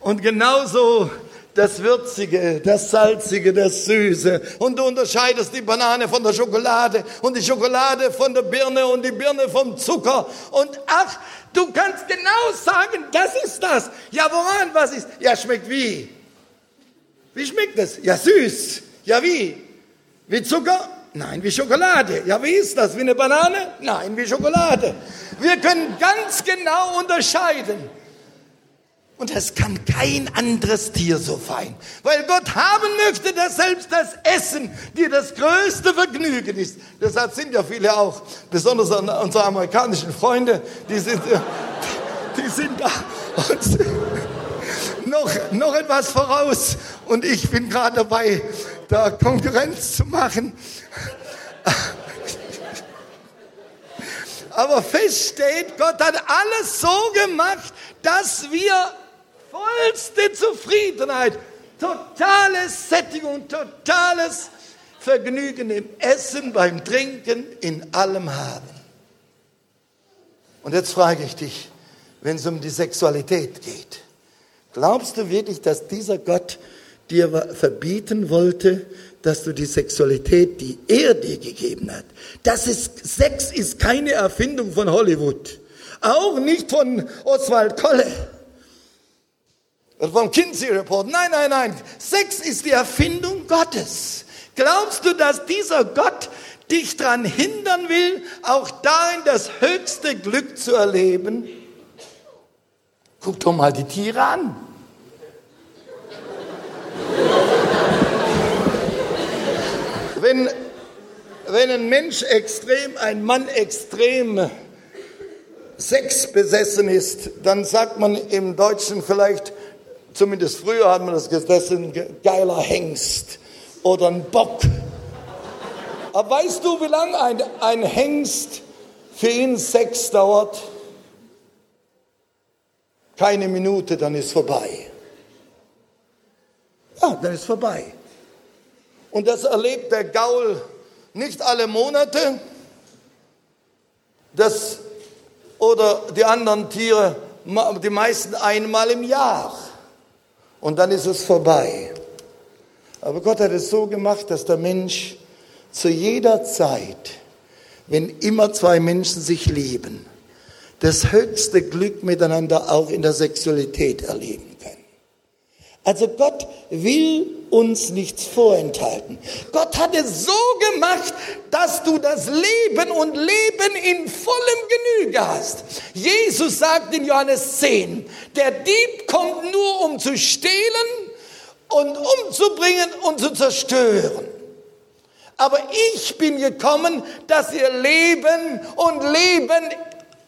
Und genauso das Würzige, das Salzige, das Süße. Und du unterscheidest die Banane von der Schokolade und die Schokolade von der Birne und die Birne vom Zucker. Und ach, du kannst genau sagen, das ist das. Ja, woran was ist? Ja, schmeckt wie? Wie schmeckt es? Ja, süß. Ja, wie? Wie Zucker? Nein, wie Schokolade. Ja, wie ist das? Wie eine Banane? Nein, wie Schokolade. Wir können ganz genau unterscheiden. Und das kann kein anderes Tier so fein. Weil Gott haben möchte, dass selbst das Essen dir das größte Vergnügen ist. Deshalb sind ja viele auch, besonders unsere amerikanischen Freunde, die sind, äh, die sind da uns noch, noch etwas voraus. Und ich bin gerade dabei, da Konkurrenz zu machen. Aber fest steht, Gott hat alles so gemacht, dass wir vollste Zufriedenheit, totales Sättigung, totales Vergnügen im Essen, beim Trinken, in allem haben. Und jetzt frage ich dich, wenn es um die Sexualität geht, glaubst du wirklich, dass dieser Gott dir verbieten wollte, dass du die Sexualität, die er dir gegeben hat, das ist, Sex ist keine Erfindung von Hollywood, auch nicht von Oswald Kolle vom Kinsey Report. Nein, nein, nein. Sex ist die Erfindung Gottes. Glaubst du, dass dieser Gott dich daran hindern will, auch darin das höchste Glück zu erleben? Guck doch mal die Tiere an. Wenn, wenn ein Mensch extrem, ein Mann extrem sexbesessen ist, dann sagt man im Deutschen vielleicht, Zumindest früher hat man das ein geiler Hengst oder ein Bock. Aber weißt du, wie lange ein, ein Hengst für ihn Sex dauert? Keine Minute, dann ist vorbei. Ja, dann ist vorbei. Und das erlebt der Gaul nicht alle Monate, das, oder die anderen Tiere, die meisten einmal im Jahr und dann ist es vorbei. Aber Gott hat es so gemacht, dass der Mensch zu jeder Zeit, wenn immer zwei Menschen sich lieben, das höchste Glück miteinander auch in der Sexualität erleben können. Also Gott will uns nichts vorenthalten. Gott hat es so gemacht, dass du das Leben und Leben in vollem Genüge hast. Jesus sagt in Johannes 10, der Dieb kommt nur, um zu stehlen und umzubringen und zu zerstören. Aber ich bin gekommen, dass ihr Leben und Leben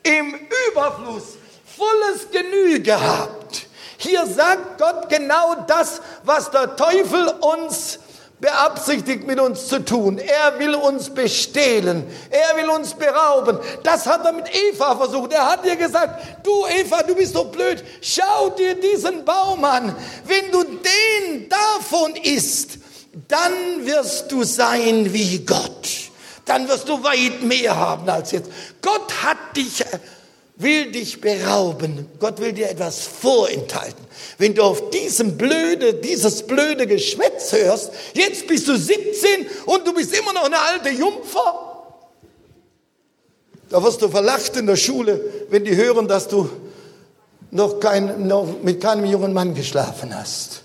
im Überfluss volles Genüge gehabt. Hier sagt Gott genau das, was der Teufel uns beabsichtigt mit uns zu tun. Er will uns bestehlen. Er will uns berauben. Das hat er mit Eva versucht. Er hat ihr gesagt, du Eva, du bist doch blöd. Schau dir diesen Baum an. Wenn du den davon isst, dann wirst du sein wie Gott. Dann wirst du weit mehr haben als jetzt. Gott hat dich will dich berauben. Gott will dir etwas vorenthalten. Wenn du auf diesem blöde, dieses blöde Geschwätz hörst, jetzt bist du 17 und du bist immer noch eine alte Jungfer. Da wirst du verlacht in der Schule, wenn die hören, dass du noch, kein, noch mit keinem jungen Mann geschlafen hast.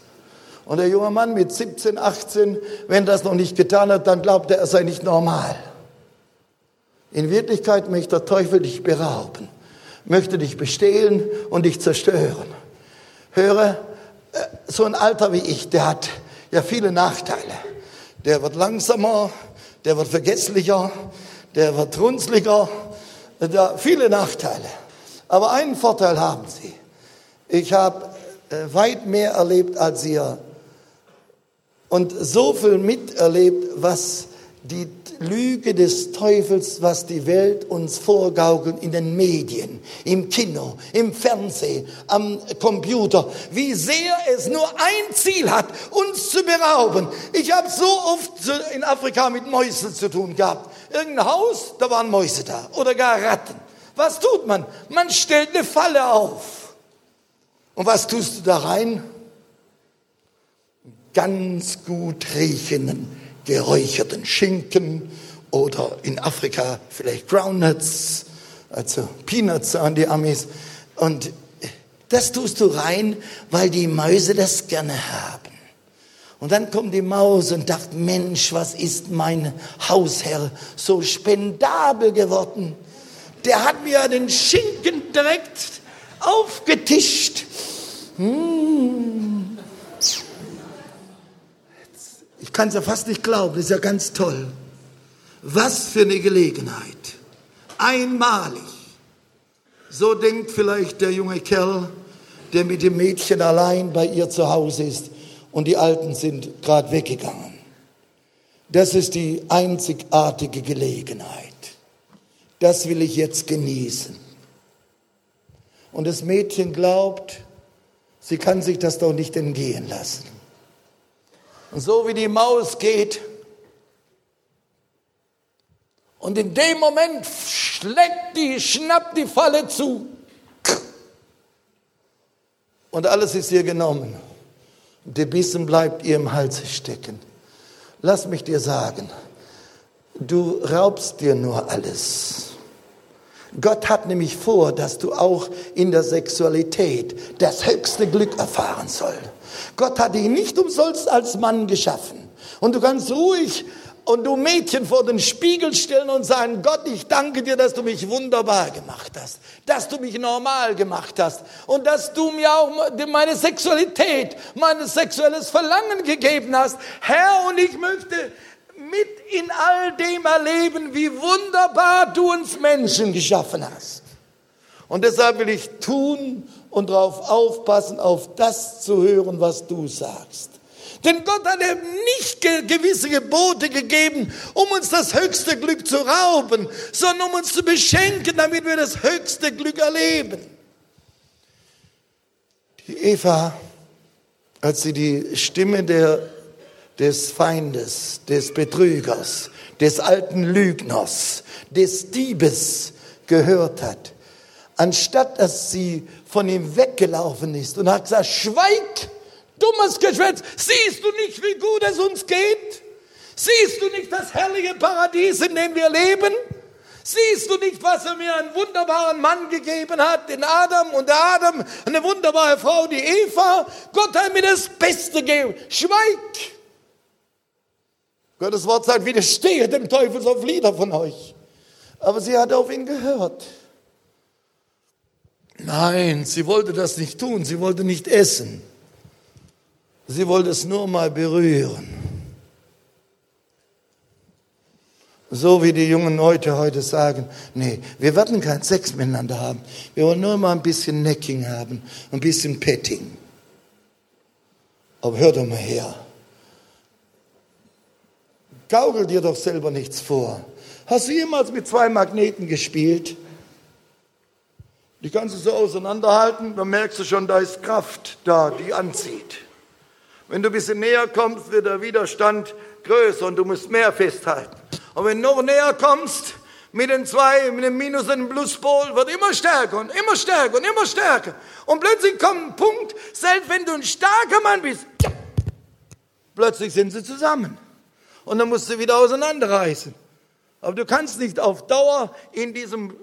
Und der junge Mann mit 17, 18, wenn das noch nicht getan hat, dann glaubt er, er sei nicht normal. In Wirklichkeit möchte der Teufel dich berauben möchte dich bestehlen und dich zerstören. Höre, äh, so ein Alter wie ich, der hat ja viele Nachteile. Der wird langsamer, der wird vergesslicher, der wird runzliger, da viele Nachteile. Aber einen Vorteil haben sie. Ich habe äh, weit mehr erlebt als ihr und so viel miterlebt, was die Lüge des Teufels, was die Welt uns vorgaukelt in den Medien, im Kino, im Fernsehen, am Computer, wie sehr es nur ein Ziel hat, uns zu berauben. Ich habe so oft in Afrika mit Mäusen zu tun gehabt. Irgendein Haus, da waren Mäuse da oder gar Ratten. Was tut man? Man stellt eine Falle auf. Und was tust du da rein? Ganz gut riechenden geräucherten Schinken oder in Afrika vielleicht Groundnuts, also Peanuts an die Amis. Und das tust du rein, weil die Mäuse das gerne haben. Und dann kommt die Maus und dachte, Mensch, was ist mein Hausherr so spendabel geworden? Der hat mir den Schinken direkt aufgetischt. Mmh. Ich kann es ja fast nicht glauben, das ist ja ganz toll. Was für eine Gelegenheit. Einmalig. So denkt vielleicht der junge Kerl, der mit dem Mädchen allein bei ihr zu Hause ist und die Alten sind gerade weggegangen. Das ist die einzigartige Gelegenheit. Das will ich jetzt genießen. Und das Mädchen glaubt, sie kann sich das doch nicht entgehen lassen. Und so wie die Maus geht. Und in dem Moment schlägt die, schnappt die Falle zu. Und alles ist ihr genommen. Und der Bissen bleibt ihr im Hals stecken. Lass mich dir sagen, du raubst dir nur alles. Gott hat nämlich vor, dass du auch in der Sexualität das höchste Glück erfahren sollst. Gott hat dich nicht umsonst als Mann geschaffen. Und du kannst ruhig und du Mädchen vor den Spiegel stellen und sagen, Gott, ich danke dir, dass du mich wunderbar gemacht hast, dass du mich normal gemacht hast und dass du mir auch meine Sexualität, mein sexuelles Verlangen gegeben hast. Herr, und ich möchte mit in all dem erleben, wie wunderbar du uns Menschen geschaffen hast. Und deshalb will ich tun und darauf aufpassen, auf das zu hören, was du sagst. Denn Gott hat eben nicht gewisse Gebote gegeben, um uns das höchste Glück zu rauben, sondern um uns zu beschenken, damit wir das höchste Glück erleben. Die Eva, als sie die Stimme der, des Feindes, des Betrügers, des alten Lügners, des Diebes gehört hat, anstatt dass sie von ihm weggelaufen ist und hat gesagt, schweig, dummes Geschwätz, siehst du nicht, wie gut es uns geht? Siehst du nicht das herrliche Paradies, in dem wir leben? Siehst du nicht, was er mir einen wunderbaren Mann gegeben hat, den Adam und der Adam, eine wunderbare Frau, die Eva? Gott hat mir das Beste gegeben. Schweig! Gottes Wort sagt, widerstehe dem Teufel so Lieder von euch. Aber sie hat auf ihn gehört. Nein, sie wollte das nicht tun, sie wollte nicht essen. Sie wollte es nur mal berühren. So wie die jungen Leute heute sagen, nee, wir werden keinen Sex miteinander haben. Wir wollen nur mal ein bisschen Necking haben, ein bisschen Petting. Aber hör doch mal her. Gaugel dir doch selber nichts vor. Hast du jemals mit zwei Magneten gespielt? Die kannst du so auseinanderhalten, dann merkst du schon, da ist Kraft da, die anzieht. Wenn du ein bisschen näher kommst, wird der Widerstand größer und du musst mehr festhalten. Und wenn du noch näher kommst, mit den zwei, mit dem Minus und dem Pluspol, wird immer stärker und immer stärker und immer stärker. Und plötzlich kommt ein Punkt, selbst wenn du ein starker Mann bist, plötzlich sind sie zusammen. Und dann musst du wieder auseinanderreißen. Aber du kannst nicht auf Dauer in diesem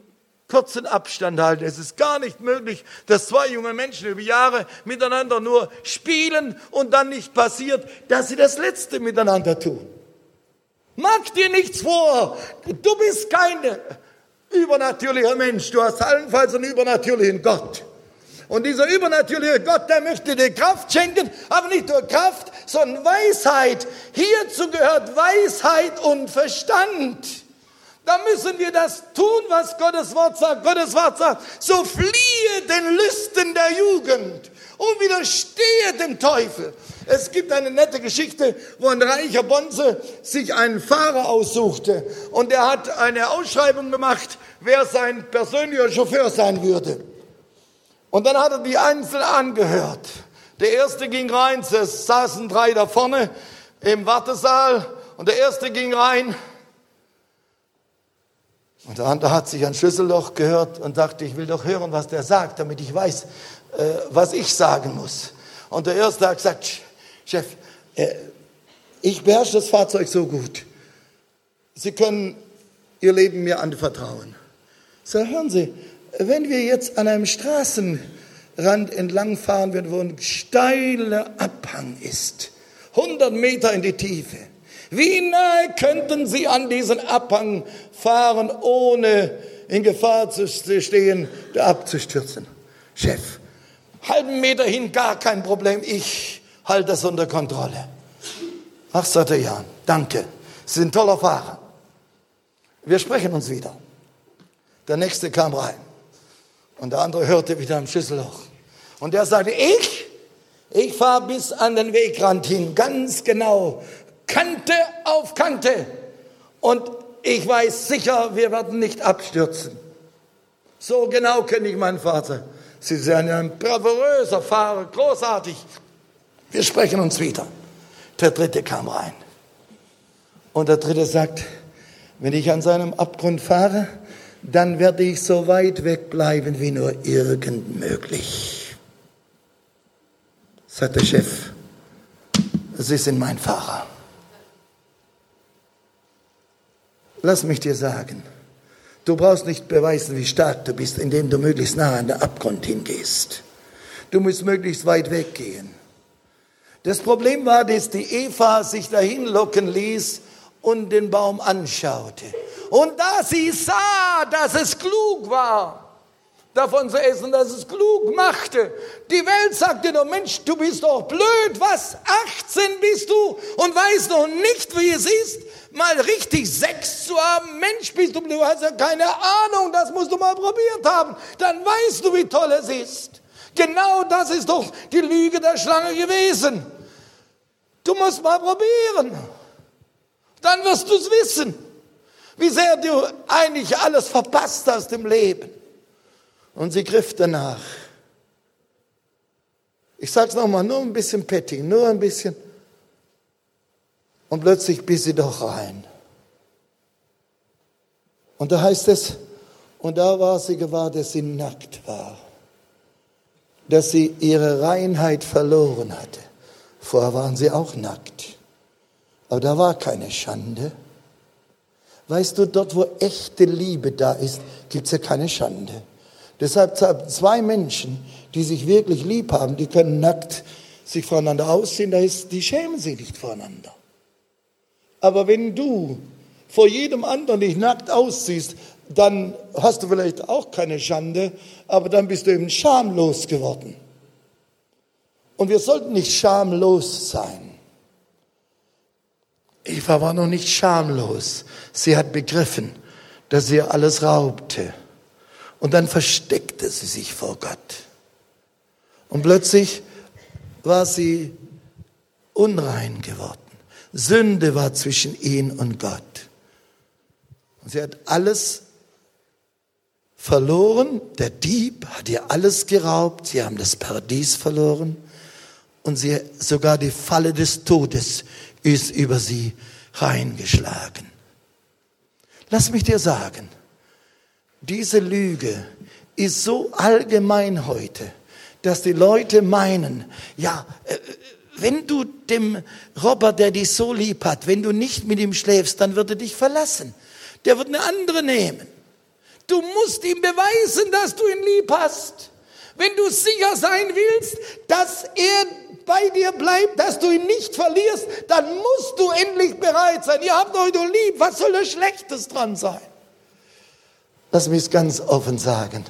kurzen Abstand halten. Es ist gar nicht möglich, dass zwei junge Menschen über Jahre miteinander nur spielen und dann nicht passiert, dass sie das Letzte miteinander tun. Mach dir nichts vor. Du bist kein übernatürlicher Mensch. Du hast allenfalls einen übernatürlichen Gott. Und dieser übernatürliche Gott, der möchte dir Kraft schenken, aber nicht nur Kraft, sondern Weisheit. Hierzu gehört Weisheit und Verstand. Da müssen wir das tun, was Gottes Wort sagt. Gottes Wort sagt, so fliehe den Lüsten der Jugend und widerstehe dem Teufel. Es gibt eine nette Geschichte, wo ein reicher Bonze sich einen Fahrer aussuchte und er hat eine Ausschreibung gemacht, wer sein persönlicher Chauffeur sein würde. Und dann hat er die Einzelnen angehört. Der erste ging rein, es saßen drei da vorne im Wartesaal und der erste ging rein und der andere hat sich ein Schlüsselloch gehört und dachte, ich will doch hören, was der sagt, damit ich weiß, äh, was ich sagen muss. Und der erste hat gesagt, Chef, äh, ich beherrsche das Fahrzeug so gut. Sie können Ihr Leben mir anvertrauen. So, hören Sie, wenn wir jetzt an einem Straßenrand entlangfahren wo ein steiler Abhang ist, 100 Meter in die Tiefe, wie nahe könnten Sie an diesen Abhang fahren, ohne in Gefahr zu stehen, abzustürzen? Chef, halben Meter hin, gar kein Problem. Ich halte das unter Kontrolle. Ach, sagt er, ja, danke. Sie sind ein toller Fahrer. Wir sprechen uns wieder. Der nächste kam rein. Und der andere hörte wieder am Schlüsselloch. Und der sagte, ich, ich fahre bis an den Wegrand hin, ganz genau, Kante auf Kante. Und ich weiß sicher, wir werden nicht abstürzen. So genau kenne ich meinen Vater. Sie sind ein bravouröser Fahrer, großartig. Wir sprechen uns wieder. Der dritte kam rein. Und der dritte sagt, wenn ich an seinem Abgrund fahre, dann werde ich so weit weg bleiben wie nur irgend möglich. Sagt der Chef, Sie sind mein Fahrer. Lass mich dir sagen, du brauchst nicht beweisen, wie stark du bist, indem du möglichst nah an den Abgrund hingehst. Du musst möglichst weit weggehen. Das Problem war, dass die Eva sich dahin locken ließ und den Baum anschaute. Und da sie sah, dass es klug war, davon zu essen, dass es klug machte. Die Welt sagte doch, Mensch, du bist doch blöd, was? 18 bist du und weißt noch nicht, wie es ist, mal richtig Sex zu haben. Mensch, bist du, du hast ja keine Ahnung, das musst du mal probiert haben. Dann weißt du, wie toll es ist. Genau das ist doch die Lüge der Schlange gewesen. Du musst mal probieren. Dann wirst du es wissen, wie sehr du eigentlich alles verpasst hast im Leben. Und sie griff danach. Ich sag's nochmal, nur ein bisschen Petting, nur ein bisschen. Und plötzlich biss sie doch rein. Und da heißt es, und da war sie gewahr, dass sie nackt war, dass sie ihre Reinheit verloren hatte. Vorher waren sie auch nackt. Aber da war keine Schande. Weißt du, dort, wo echte Liebe da ist, gibt's ja keine Schande. Deshalb zwei Menschen, die sich wirklich lieb haben, die können nackt sich voneinander ausziehen, da ist, die schämen sich nicht voneinander. Aber wenn du vor jedem anderen dich nackt ausziehst, dann hast du vielleicht auch keine Schande, aber dann bist du eben schamlos geworden. Und wir sollten nicht schamlos sein. Eva war noch nicht schamlos. Sie hat begriffen, dass sie alles raubte. Und dann versteckte sie sich vor Gott. Und plötzlich war sie unrein geworden. Sünde war zwischen ihn und Gott. Und sie hat alles verloren. Der Dieb hat ihr alles geraubt. Sie haben das Paradies verloren. Und sie, sogar die Falle des Todes ist über sie reingeschlagen. Lass mich dir sagen, diese Lüge ist so allgemein heute, dass die Leute meinen, ja, äh, wenn du dem Robert, der dich so lieb hat, wenn du nicht mit ihm schläfst, dann wird er dich verlassen. Der wird eine andere nehmen. Du musst ihm beweisen, dass du ihn lieb hast. Wenn du sicher sein willst, dass er bei dir bleibt, dass du ihn nicht verlierst, dann musst du endlich bereit sein. Ihr habt euch doch lieb. Was soll da Schlechtes dran sein? Lass mich es ganz offen sagen.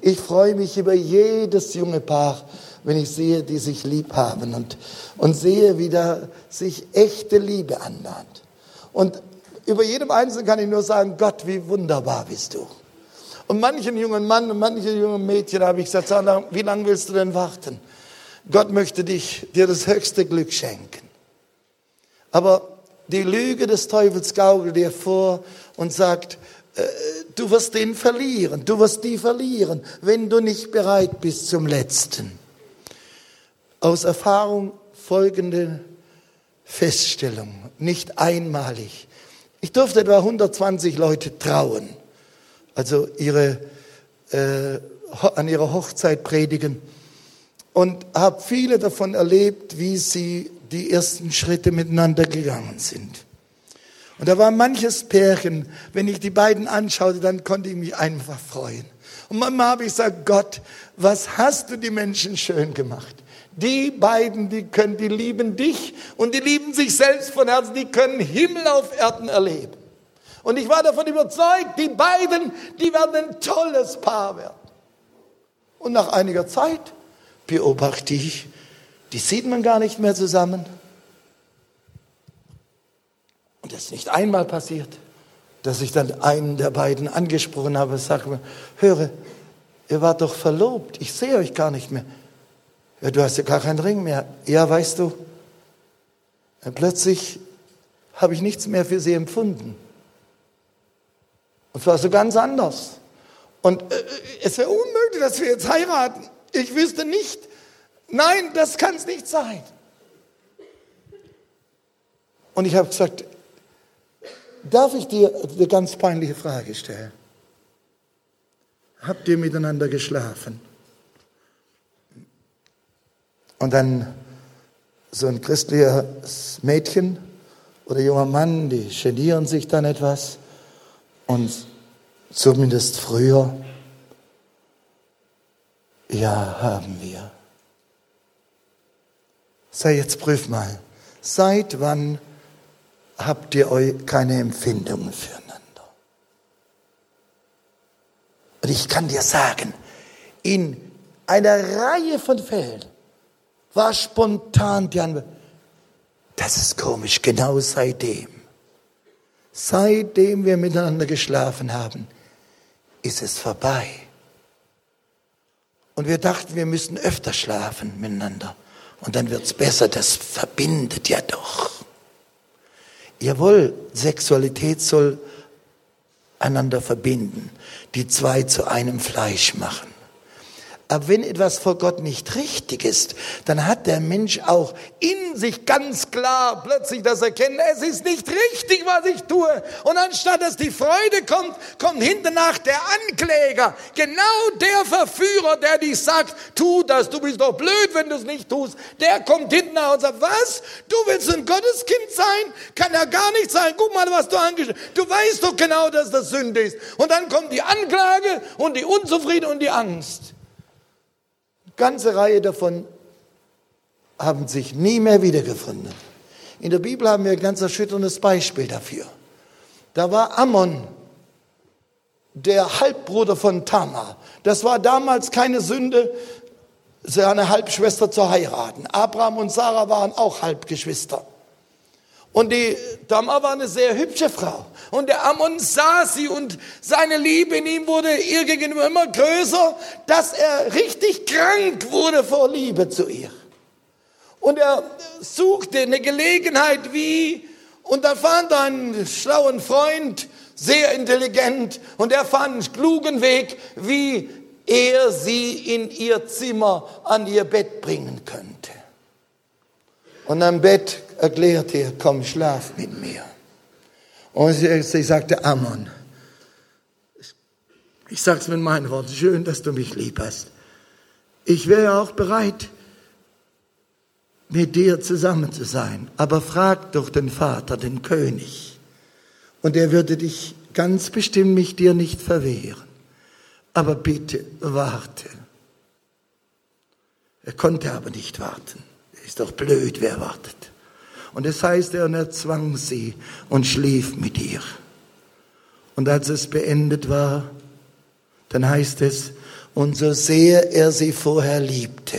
Ich freue mich über jedes junge Paar, wenn ich sehe, die sich lieb haben und, und sehe, wie da sich echte Liebe anbahnt. Und über jedem Einzelnen kann ich nur sagen, Gott, wie wunderbar bist du. Und manchen jungen Mann und manchen jungen Mädchen habe ich gesagt, wie lange willst du denn warten? Gott möchte dich, dir das höchste Glück schenken. Aber die Lüge des Teufels gaukelt dir vor und sagt, du wirst den verlieren, du wirst die verlieren, wenn du nicht bereit bist zum Letzten. Aus Erfahrung folgende Feststellung, nicht einmalig. Ich durfte etwa 120 Leute trauen, also ihre, äh, an ihrer Hochzeit predigen und habe viele davon erlebt, wie sie die ersten Schritte miteinander gegangen sind. Und da war manches Pärchen, wenn ich die beiden anschaute, dann konnte ich mich einfach freuen. Und manchmal habe ich gesagt, Gott, was hast du die Menschen schön gemacht? Die beiden, die können, die lieben dich und die lieben sich selbst von Herzen, die können Himmel auf Erden erleben. Und ich war davon überzeugt, die beiden, die werden ein tolles Paar werden. Und nach einiger Zeit beobachte ich, die sieht man gar nicht mehr zusammen. Und das ist nicht einmal passiert, dass ich dann einen der beiden angesprochen habe, sage höre, ihr wart doch verlobt, ich sehe euch gar nicht mehr. Ja, du hast ja gar keinen Ring mehr. Ja, weißt du, und plötzlich habe ich nichts mehr für sie empfunden. Und zwar so ganz anders. Und äh, es wäre unmöglich, dass wir jetzt heiraten. Ich wüsste nicht, nein, das kann es nicht sein. Und ich habe gesagt, darf ich dir eine ganz peinliche Frage stellen? Habt ihr miteinander geschlafen? Und dann so ein christliches Mädchen oder junger Mann, die genieren sich dann etwas und zumindest früher ja, haben wir. Sei jetzt prüf mal, seit wann habt ihr euch keine Empfindungen füreinander? Und ich kann dir sagen, in einer Reihe von Fällen war spontan die Antwort, das ist komisch, genau seitdem. Seitdem wir miteinander geschlafen haben, ist es vorbei. Und wir dachten, wir müssen öfter schlafen miteinander. Und dann wird's besser. Das verbindet ja doch. Jawohl, Sexualität soll einander verbinden, die zwei zu einem Fleisch machen. Aber wenn etwas vor Gott nicht richtig ist, dann hat der Mensch auch in sich ganz klar plötzlich das Erkennen, es ist nicht richtig, was ich tue. Und anstatt dass die Freude kommt, kommt hinternach der Ankläger, genau der Verführer, der dich sagt, tu das, du bist doch blöd, wenn du es nicht tust. Der kommt hinternach und sagt, was? Du willst ein Gotteskind sein? Kann ja gar nicht sein. Guck mal, was du angestellt hast. Du weißt doch genau, dass das Sünde ist. Und dann kommt die Anklage und die Unzufriedenheit und die Angst. Ganze Reihe davon haben sich nie mehr wiedergefunden. In der Bibel haben wir ein ganz erschütterndes Beispiel dafür. Da war Ammon, der Halbbruder von Tamar. Das war damals keine Sünde, seine Halbschwester zu heiraten. Abraham und Sarah waren auch Halbgeschwister. Und die Tamar war eine sehr hübsche Frau. Und der Ammon sah sie und seine Liebe in ihm wurde ihr gegenüber immer größer, dass er richtig krank wurde vor Liebe zu ihr. Und er suchte eine Gelegenheit wie, und da fand er einen schlauen Freund, sehr intelligent, und er fand einen klugen Weg, wie er sie in ihr Zimmer an ihr Bett bringen könnte. Und am Bett erklärte er, komm, schlaf mit mir. Und sie, sie sagte, Ammon, ich sag's mit meinen Worten, schön, dass du mich lieb hast. Ich wäre auch bereit, mit dir zusammen zu sein. Aber frag doch den Vater, den König. Und er würde dich ganz bestimmt mich dir nicht verwehren. Aber bitte warte. Er konnte aber nicht warten. Ist doch blöd, wer wartet. Und es heißt, er, und er zwang sie und schlief mit ihr. Und als es beendet war, dann heißt es, und so sehr er sie vorher liebte,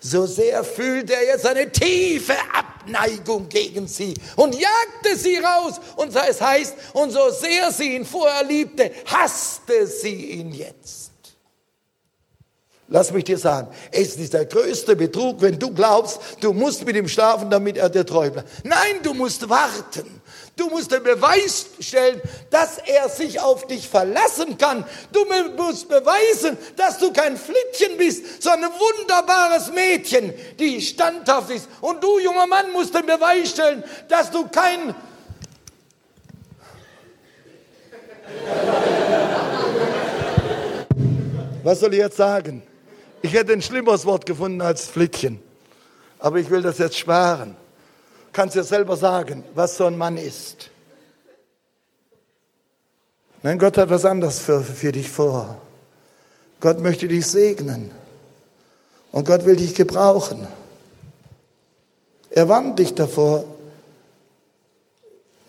so sehr fühlte er jetzt eine tiefe Abneigung gegen sie und jagte sie raus. Und es heißt, und so sehr sie ihn vorher liebte, hasste sie ihn jetzt. Lass mich dir sagen, es ist der größte Betrug, wenn du glaubst, du musst mit ihm schlafen, damit er dir treu bleibt. Nein, du musst warten. Du musst den Beweis stellen, dass er sich auf dich verlassen kann. Du musst beweisen, dass du kein Flittchen bist, sondern ein wunderbares Mädchen, die standhaft ist. Und du, junger Mann, musst den Beweis stellen, dass du kein Was soll ich jetzt sagen? Ich hätte ein schlimmeres Wort gefunden als Flittchen. Aber ich will das jetzt sparen. Kannst dir selber sagen, was so ein Mann ist. Nein, Gott hat was anderes für, für dich vor. Gott möchte dich segnen. Und Gott will dich gebrauchen. Er warnt dich davor,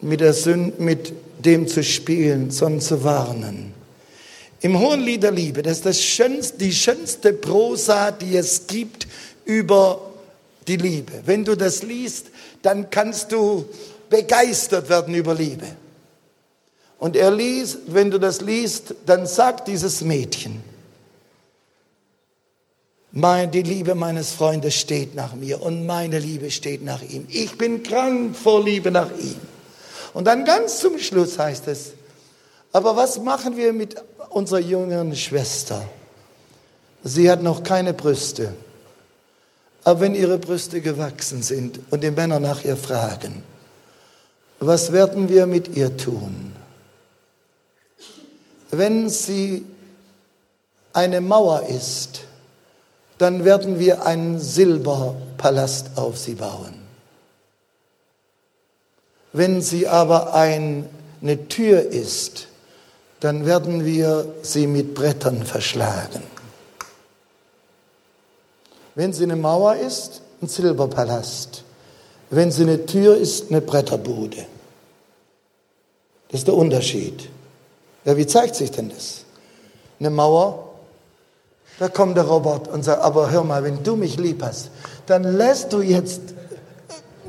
mit, der Sünde, mit dem zu spielen, sondern zu warnen. Im Hohen Lied der Liebe, das ist das schönste, die schönste Prosa, die es gibt über die Liebe. Wenn du das liest, dann kannst du begeistert werden über Liebe. Und er liest, wenn du das liest, dann sagt dieses Mädchen, die Liebe meines Freundes steht nach mir und meine Liebe steht nach ihm. Ich bin krank vor Liebe nach ihm. Und dann ganz zum Schluss heißt es, aber was machen wir mit unserer jüngeren Schwester? Sie hat noch keine Brüste. Aber wenn ihre Brüste gewachsen sind und die Männer nach ihr fragen, was werden wir mit ihr tun? Wenn sie eine Mauer ist, dann werden wir einen Silberpalast auf sie bauen. Wenn sie aber ein, eine Tür ist, dann werden wir sie mit Brettern verschlagen. Wenn sie eine Mauer ist, ein Silberpalast. Wenn sie eine Tür ist, eine Bretterbude. Das ist der Unterschied. Ja, wie zeigt sich denn das? Eine Mauer, da kommt der Robert und sagt, aber hör mal, wenn du mich lieb hast, dann lässt du jetzt,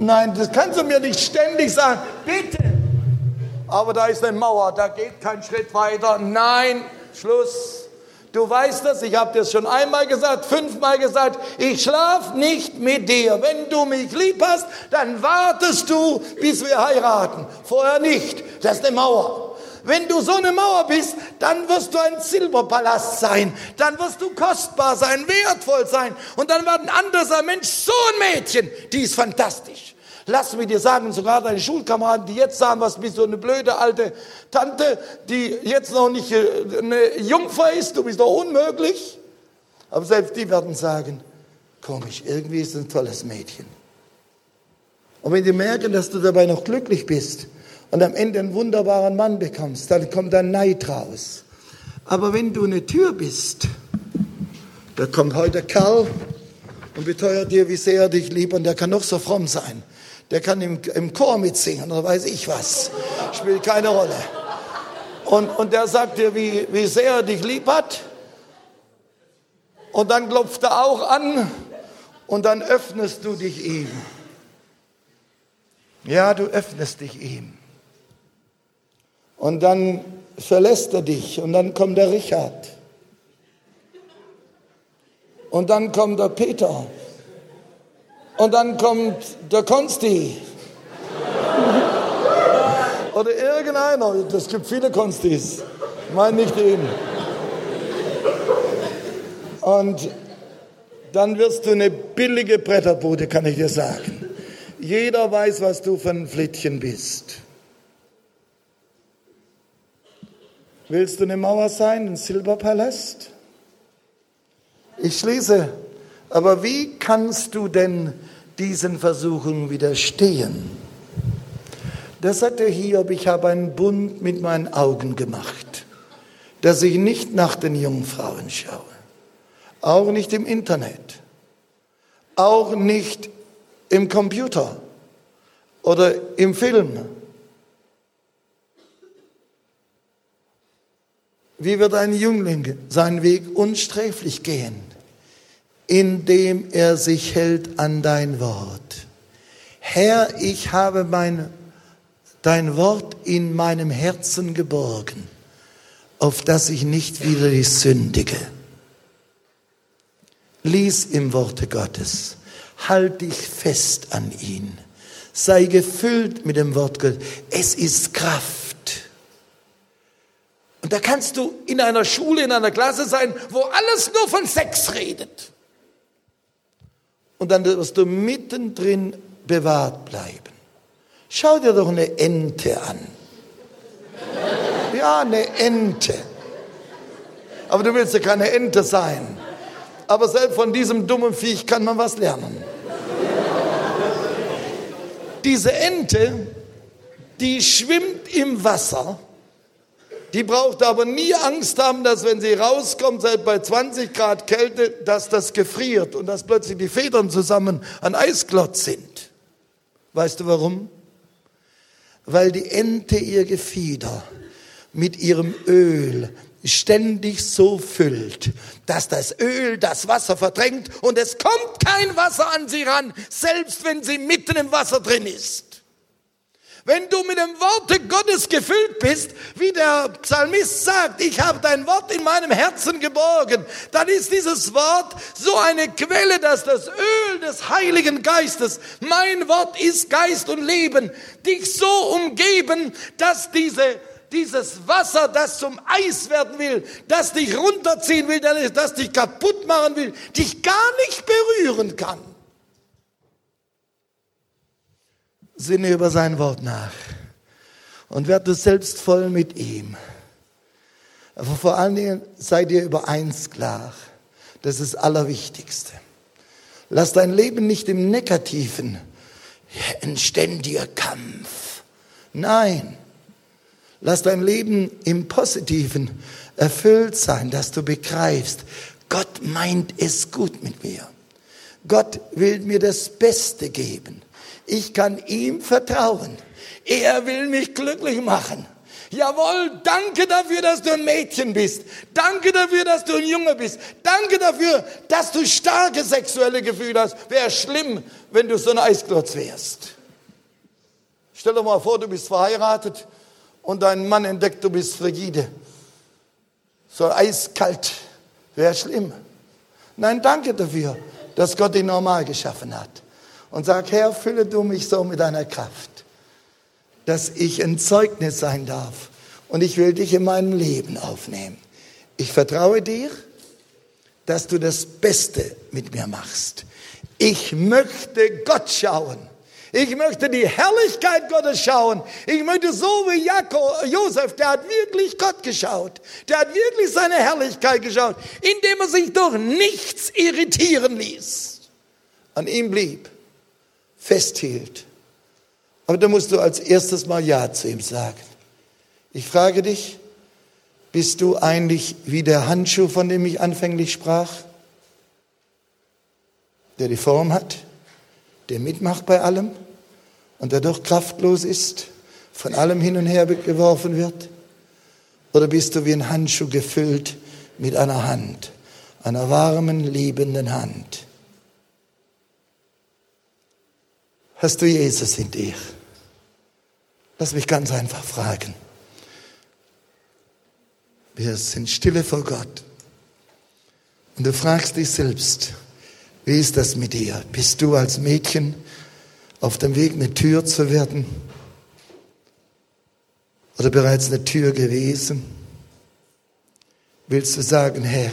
nein, das kannst du mir nicht ständig sagen, bitte, aber da ist eine Mauer, da geht kein Schritt weiter. Nein, Schluss. Du weißt das, ich habe dir schon einmal gesagt, fünfmal gesagt, ich schlaf nicht mit dir. Wenn du mich lieb hast, dann wartest du, bis wir heiraten. Vorher nicht. Das ist eine Mauer. Wenn du so eine Mauer bist, dann wirst du ein Silberpalast sein. Dann wirst du kostbar sein, wertvoll sein. Und dann wird ein anderer Mensch so ein Mädchen, die ist fantastisch. Lass mir dir sagen, sogar deine Schulkameraden, die jetzt sagen, was bist du eine blöde alte Tante, die jetzt noch nicht äh, eine Jungfer ist, du bist doch unmöglich. Aber selbst die werden sagen, komisch, irgendwie ist ein tolles Mädchen. Und wenn die merken, dass du dabei noch glücklich bist und am Ende einen wunderbaren Mann bekommst, dann kommt da Neid raus. Aber wenn du eine Tür bist, da kommt heute Karl und beteuert dir, wie sehr er dich liebt und der kann noch so fromm sein der kann im, im Chor mitsingen oder weiß ich was. Spielt keine Rolle. Und, und der sagt dir, wie, wie sehr er dich lieb hat. Und dann klopft er auch an und dann öffnest du dich ihm. Ja, du öffnest dich ihm. Und dann verlässt er dich und dann kommt der Richard. Und dann kommt der Peter. Und dann kommt der Konsti. Oder irgendeiner. Es gibt viele Konstis. Ich meine nicht ihn. Und dann wirst du eine billige Bretterbude, kann ich dir sagen. Jeder weiß, was du für ein Flittchen bist. Willst du eine Mauer sein, ein Silberpalast? Ich schließe. Aber wie kannst du denn diesen Versuchen widerstehen? Da sagt der Hiob, ich habe einen Bund mit meinen Augen gemacht, dass ich nicht nach den Jungfrauen schaue, auch nicht im Internet, auch nicht im Computer oder im Film. Wie wird ein Jüngling seinen Weg unsträflich gehen? Indem er sich hält an dein Wort. Herr, ich habe mein, dein Wort in meinem Herzen geborgen, auf dass ich nicht wieder sündige. Lies im Worte Gottes. Halt dich fest an ihn. Sei gefüllt mit dem Wort Gottes. Es ist Kraft. Und da kannst du in einer Schule, in einer Klasse sein, wo alles nur von Sex redet. Und dann wirst du mittendrin bewahrt bleiben. Schau dir doch eine Ente an. Ja, eine Ente. Aber du willst ja keine Ente sein. Aber selbst von diesem dummen Viech kann man was lernen. Diese Ente, die schwimmt im Wasser die braucht aber nie Angst haben, dass wenn sie rauskommt, seit bei 20 Grad Kälte, dass das gefriert und dass plötzlich die Federn zusammen an Eisklotz sind. Weißt du warum? Weil die Ente ihr Gefieder mit ihrem Öl ständig so füllt, dass das Öl das Wasser verdrängt und es kommt kein Wasser an sie ran, selbst wenn sie mitten im Wasser drin ist. Wenn du mit dem Worte Gottes gefüllt bist, wie der Psalmist sagt, ich habe dein Wort in meinem Herzen geborgen, dann ist dieses Wort so eine Quelle, dass das Öl des Heiligen Geistes, mein Wort ist Geist und Leben, dich so umgeben, dass diese dieses Wasser, das zum Eis werden will, das dich runterziehen will, das dich kaputt machen will, dich gar nicht berühren kann. Sinne über sein Wort nach und werde selbst voll mit ihm. Aber vor allen Dingen sei dir über eins klar. Das ist das Allerwichtigste. Lass dein Leben nicht im Negativen, ein ständiger Kampf. Nein. Lass dein Leben im Positiven erfüllt sein, dass du begreifst, Gott meint es gut mit mir. Gott will mir das Beste geben. Ich kann ihm vertrauen. Er will mich glücklich machen. Jawohl, danke dafür, dass du ein Mädchen bist. Danke dafür, dass du ein Junge bist. Danke dafür, dass du starke sexuelle Gefühle hast. Wäre schlimm, wenn du so ein Eisklotz wärst. Stell dir mal vor, du bist verheiratet und dein Mann entdeckt, du bist frigide. So eiskalt. Wäre schlimm. Nein, danke dafür, dass Gott ihn normal geschaffen hat und sag, Herr, fülle du mich so mit deiner Kraft, dass ich ein Zeugnis sein darf und ich will dich in meinem Leben aufnehmen. Ich vertraue dir, dass du das Beste mit mir machst. Ich möchte Gott schauen. Ich möchte die Herrlichkeit Gottes schauen. Ich möchte so wie Jakob, Josef, der hat wirklich Gott geschaut. Der hat wirklich seine Herrlichkeit geschaut, indem er sich durch nichts irritieren ließ. An ihm blieb festhielt. Aber da musst du als erstes mal Ja zu ihm sagen. Ich frage dich, bist du eigentlich wie der Handschuh, von dem ich anfänglich sprach? Der die Form hat, der mitmacht bei allem und dadurch kraftlos ist, von allem hin und her geworfen wird? Oder bist du wie ein Handschuh gefüllt mit einer Hand, einer warmen, liebenden Hand? Hast du Jesus in dir. Lass mich ganz einfach fragen. Wir sind stille vor Gott. Und du fragst dich selbst, wie ist das mit dir? Bist du als Mädchen auf dem Weg, eine Tür zu werden? Oder bereits eine Tür gewesen? Willst du sagen, Herr,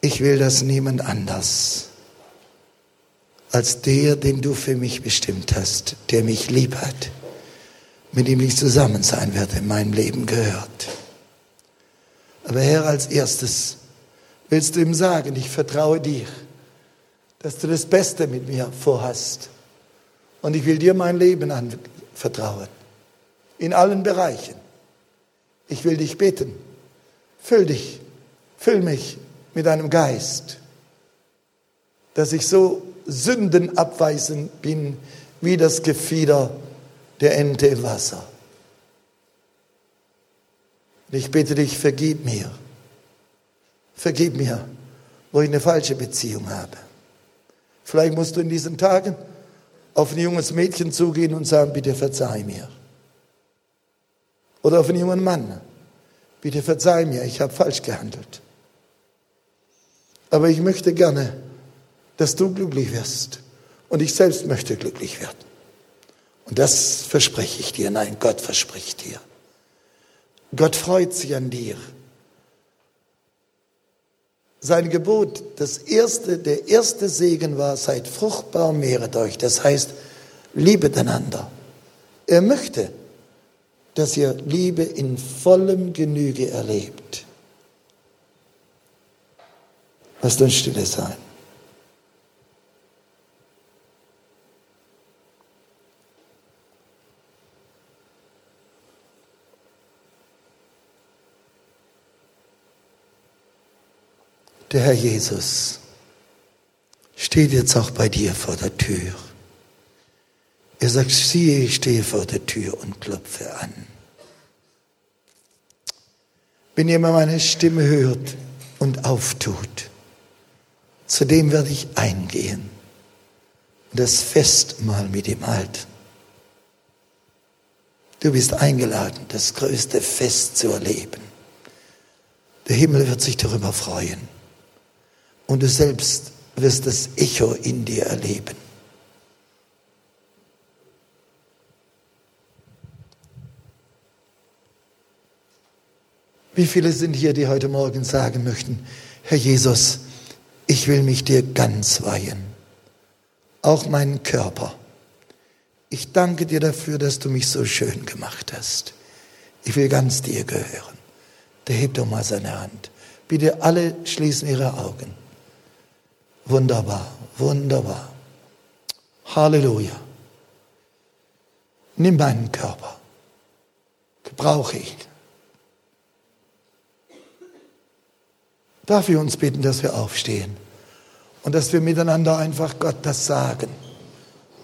ich will das niemand anders als der, den du für mich bestimmt hast, der mich lieb hat, mit dem ich zusammen sein werde, in meinem Leben gehört. Aber Herr, als erstes willst du ihm sagen, ich vertraue dir, dass du das Beste mit mir vorhast. Und ich will dir mein Leben anvertrauen. In allen Bereichen. Ich will dich bitten. Füll dich, füll mich mit deinem Geist, dass ich so sündenabweisend bin wie das Gefieder der Ente im Wasser. Ich bitte dich, vergib mir. Vergib mir, wo ich eine falsche Beziehung habe. Vielleicht musst du in diesen Tagen auf ein junges Mädchen zugehen und sagen, bitte verzeih mir. Oder auf einen jungen Mann, bitte verzeih mir, ich habe falsch gehandelt. Aber ich möchte gerne dass du glücklich wirst. Und ich selbst möchte glücklich werden. Und das verspreche ich dir. Nein, Gott verspricht dir. Gott freut sich an dir. Sein Gebot, das erste, der erste Segen war, seid fruchtbar mehret euch. Das heißt, liebet einander. Er möchte, dass ihr Liebe in vollem Genüge erlebt. Lasst uns stille sein. Der Herr Jesus steht jetzt auch bei dir vor der Tür. Er sagt, siehe, ich stehe vor der Tür und klopfe an. Wenn jemand meine Stimme hört und auftut, zu dem werde ich eingehen und das Festmahl mit ihm halten. Du bist eingeladen, das größte Fest zu erleben. Der Himmel wird sich darüber freuen und du selbst wirst das Echo in dir erleben. Wie viele sind hier, die heute Morgen sagen möchten, Herr Jesus, ich will mich dir ganz weihen, auch meinen Körper. Ich danke dir dafür, dass du mich so schön gemacht hast. Ich will ganz dir gehören. Der hebt doch mal seine Hand. Bitte alle schließen ihre Augen. Wunderbar, wunderbar. Halleluja. Nimm meinen Körper. Gebrauche ich. Darf ich uns bitten, dass wir aufstehen und dass wir miteinander einfach Gott das sagen,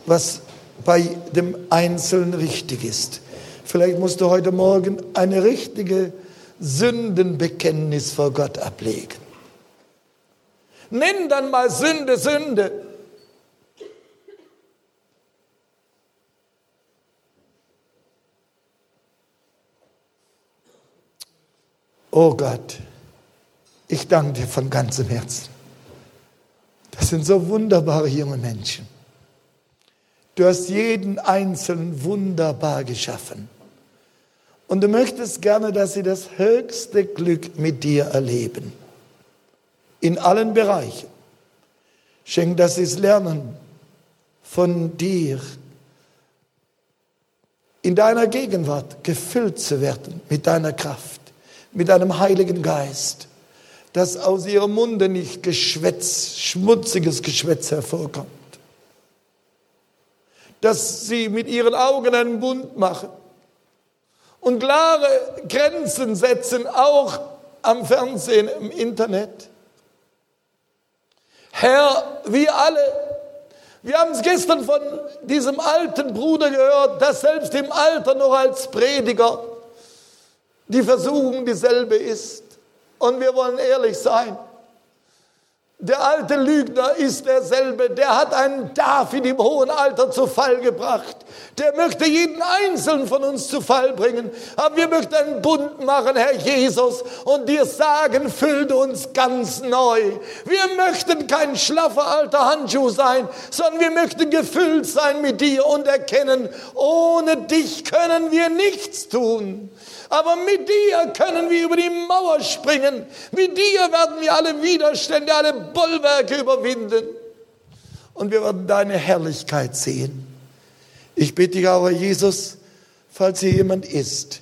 was bei dem Einzelnen richtig ist. Vielleicht musst du heute Morgen eine richtige Sündenbekenntnis vor Gott ablegen. Nenn dann mal Sünde, Sünde. Oh Gott, ich danke dir von ganzem Herzen. Das sind so wunderbare junge Menschen. Du hast jeden Einzelnen wunderbar geschaffen. Und du möchtest gerne, dass sie das höchste Glück mit dir erleben in allen Bereichen. Schenk, dass sie es lernen von dir, in deiner Gegenwart gefüllt zu werden mit deiner Kraft, mit deinem Heiligen Geist, dass aus ihrem Munde nicht Geschwätz, schmutziges Geschwätz hervorkommt, dass sie mit ihren Augen einen Bund machen und klare Grenzen setzen, auch am Fernsehen, im Internet Herr, wir alle, wir haben es gestern von diesem alten Bruder gehört, dass selbst im Alter noch als Prediger die Versuchung dieselbe ist. Und wir wollen ehrlich sein. Der alte Lügner ist derselbe, der hat einen David im hohen Alter zu Fall gebracht. Der möchte jeden Einzelnen von uns zu Fall bringen. Aber wir möchten einen Bund machen, Herr Jesus, und dir sagen, füllt uns ganz neu. Wir möchten kein schlaffer alter Handschuh sein, sondern wir möchten gefüllt sein mit dir und erkennen, ohne dich können wir nichts tun. Aber mit dir können wir über die Mauer springen. Mit dir werden wir alle Widerstände, alle Bollwerke überwinden. Und wir werden deine Herrlichkeit sehen. Ich bitte dich aber, Jesus, falls hier jemand ist,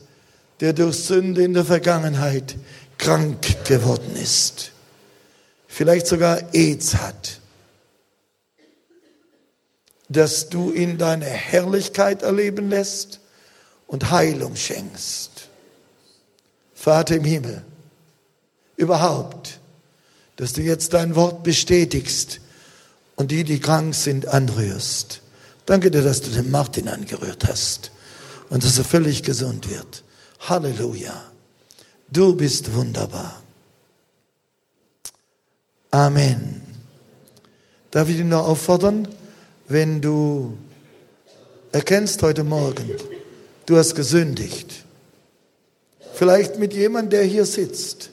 der durch Sünde in der Vergangenheit krank geworden ist, vielleicht sogar AIDS hat, dass du ihn deine Herrlichkeit erleben lässt und Heilung schenkst. Vater im Himmel, überhaupt, dass du jetzt dein Wort bestätigst und die, die krank sind, anrührst. Danke dir, dass du den Martin angerührt hast und dass er völlig gesund wird. Halleluja. Du bist wunderbar. Amen. Darf ich dich noch auffordern, wenn du erkennst heute Morgen, du hast gesündigt, vielleicht mit jemandem, der hier sitzt,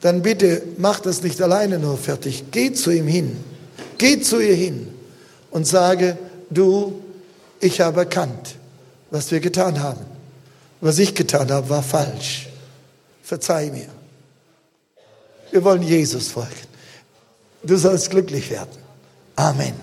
dann bitte mach das nicht alleine nur fertig. Geh zu ihm hin. Geh zu ihr hin und sage, du, ich habe erkannt, was wir getan haben. Was ich getan habe, war falsch. Verzeih mir. Wir wollen Jesus folgen. Du sollst glücklich werden. Amen.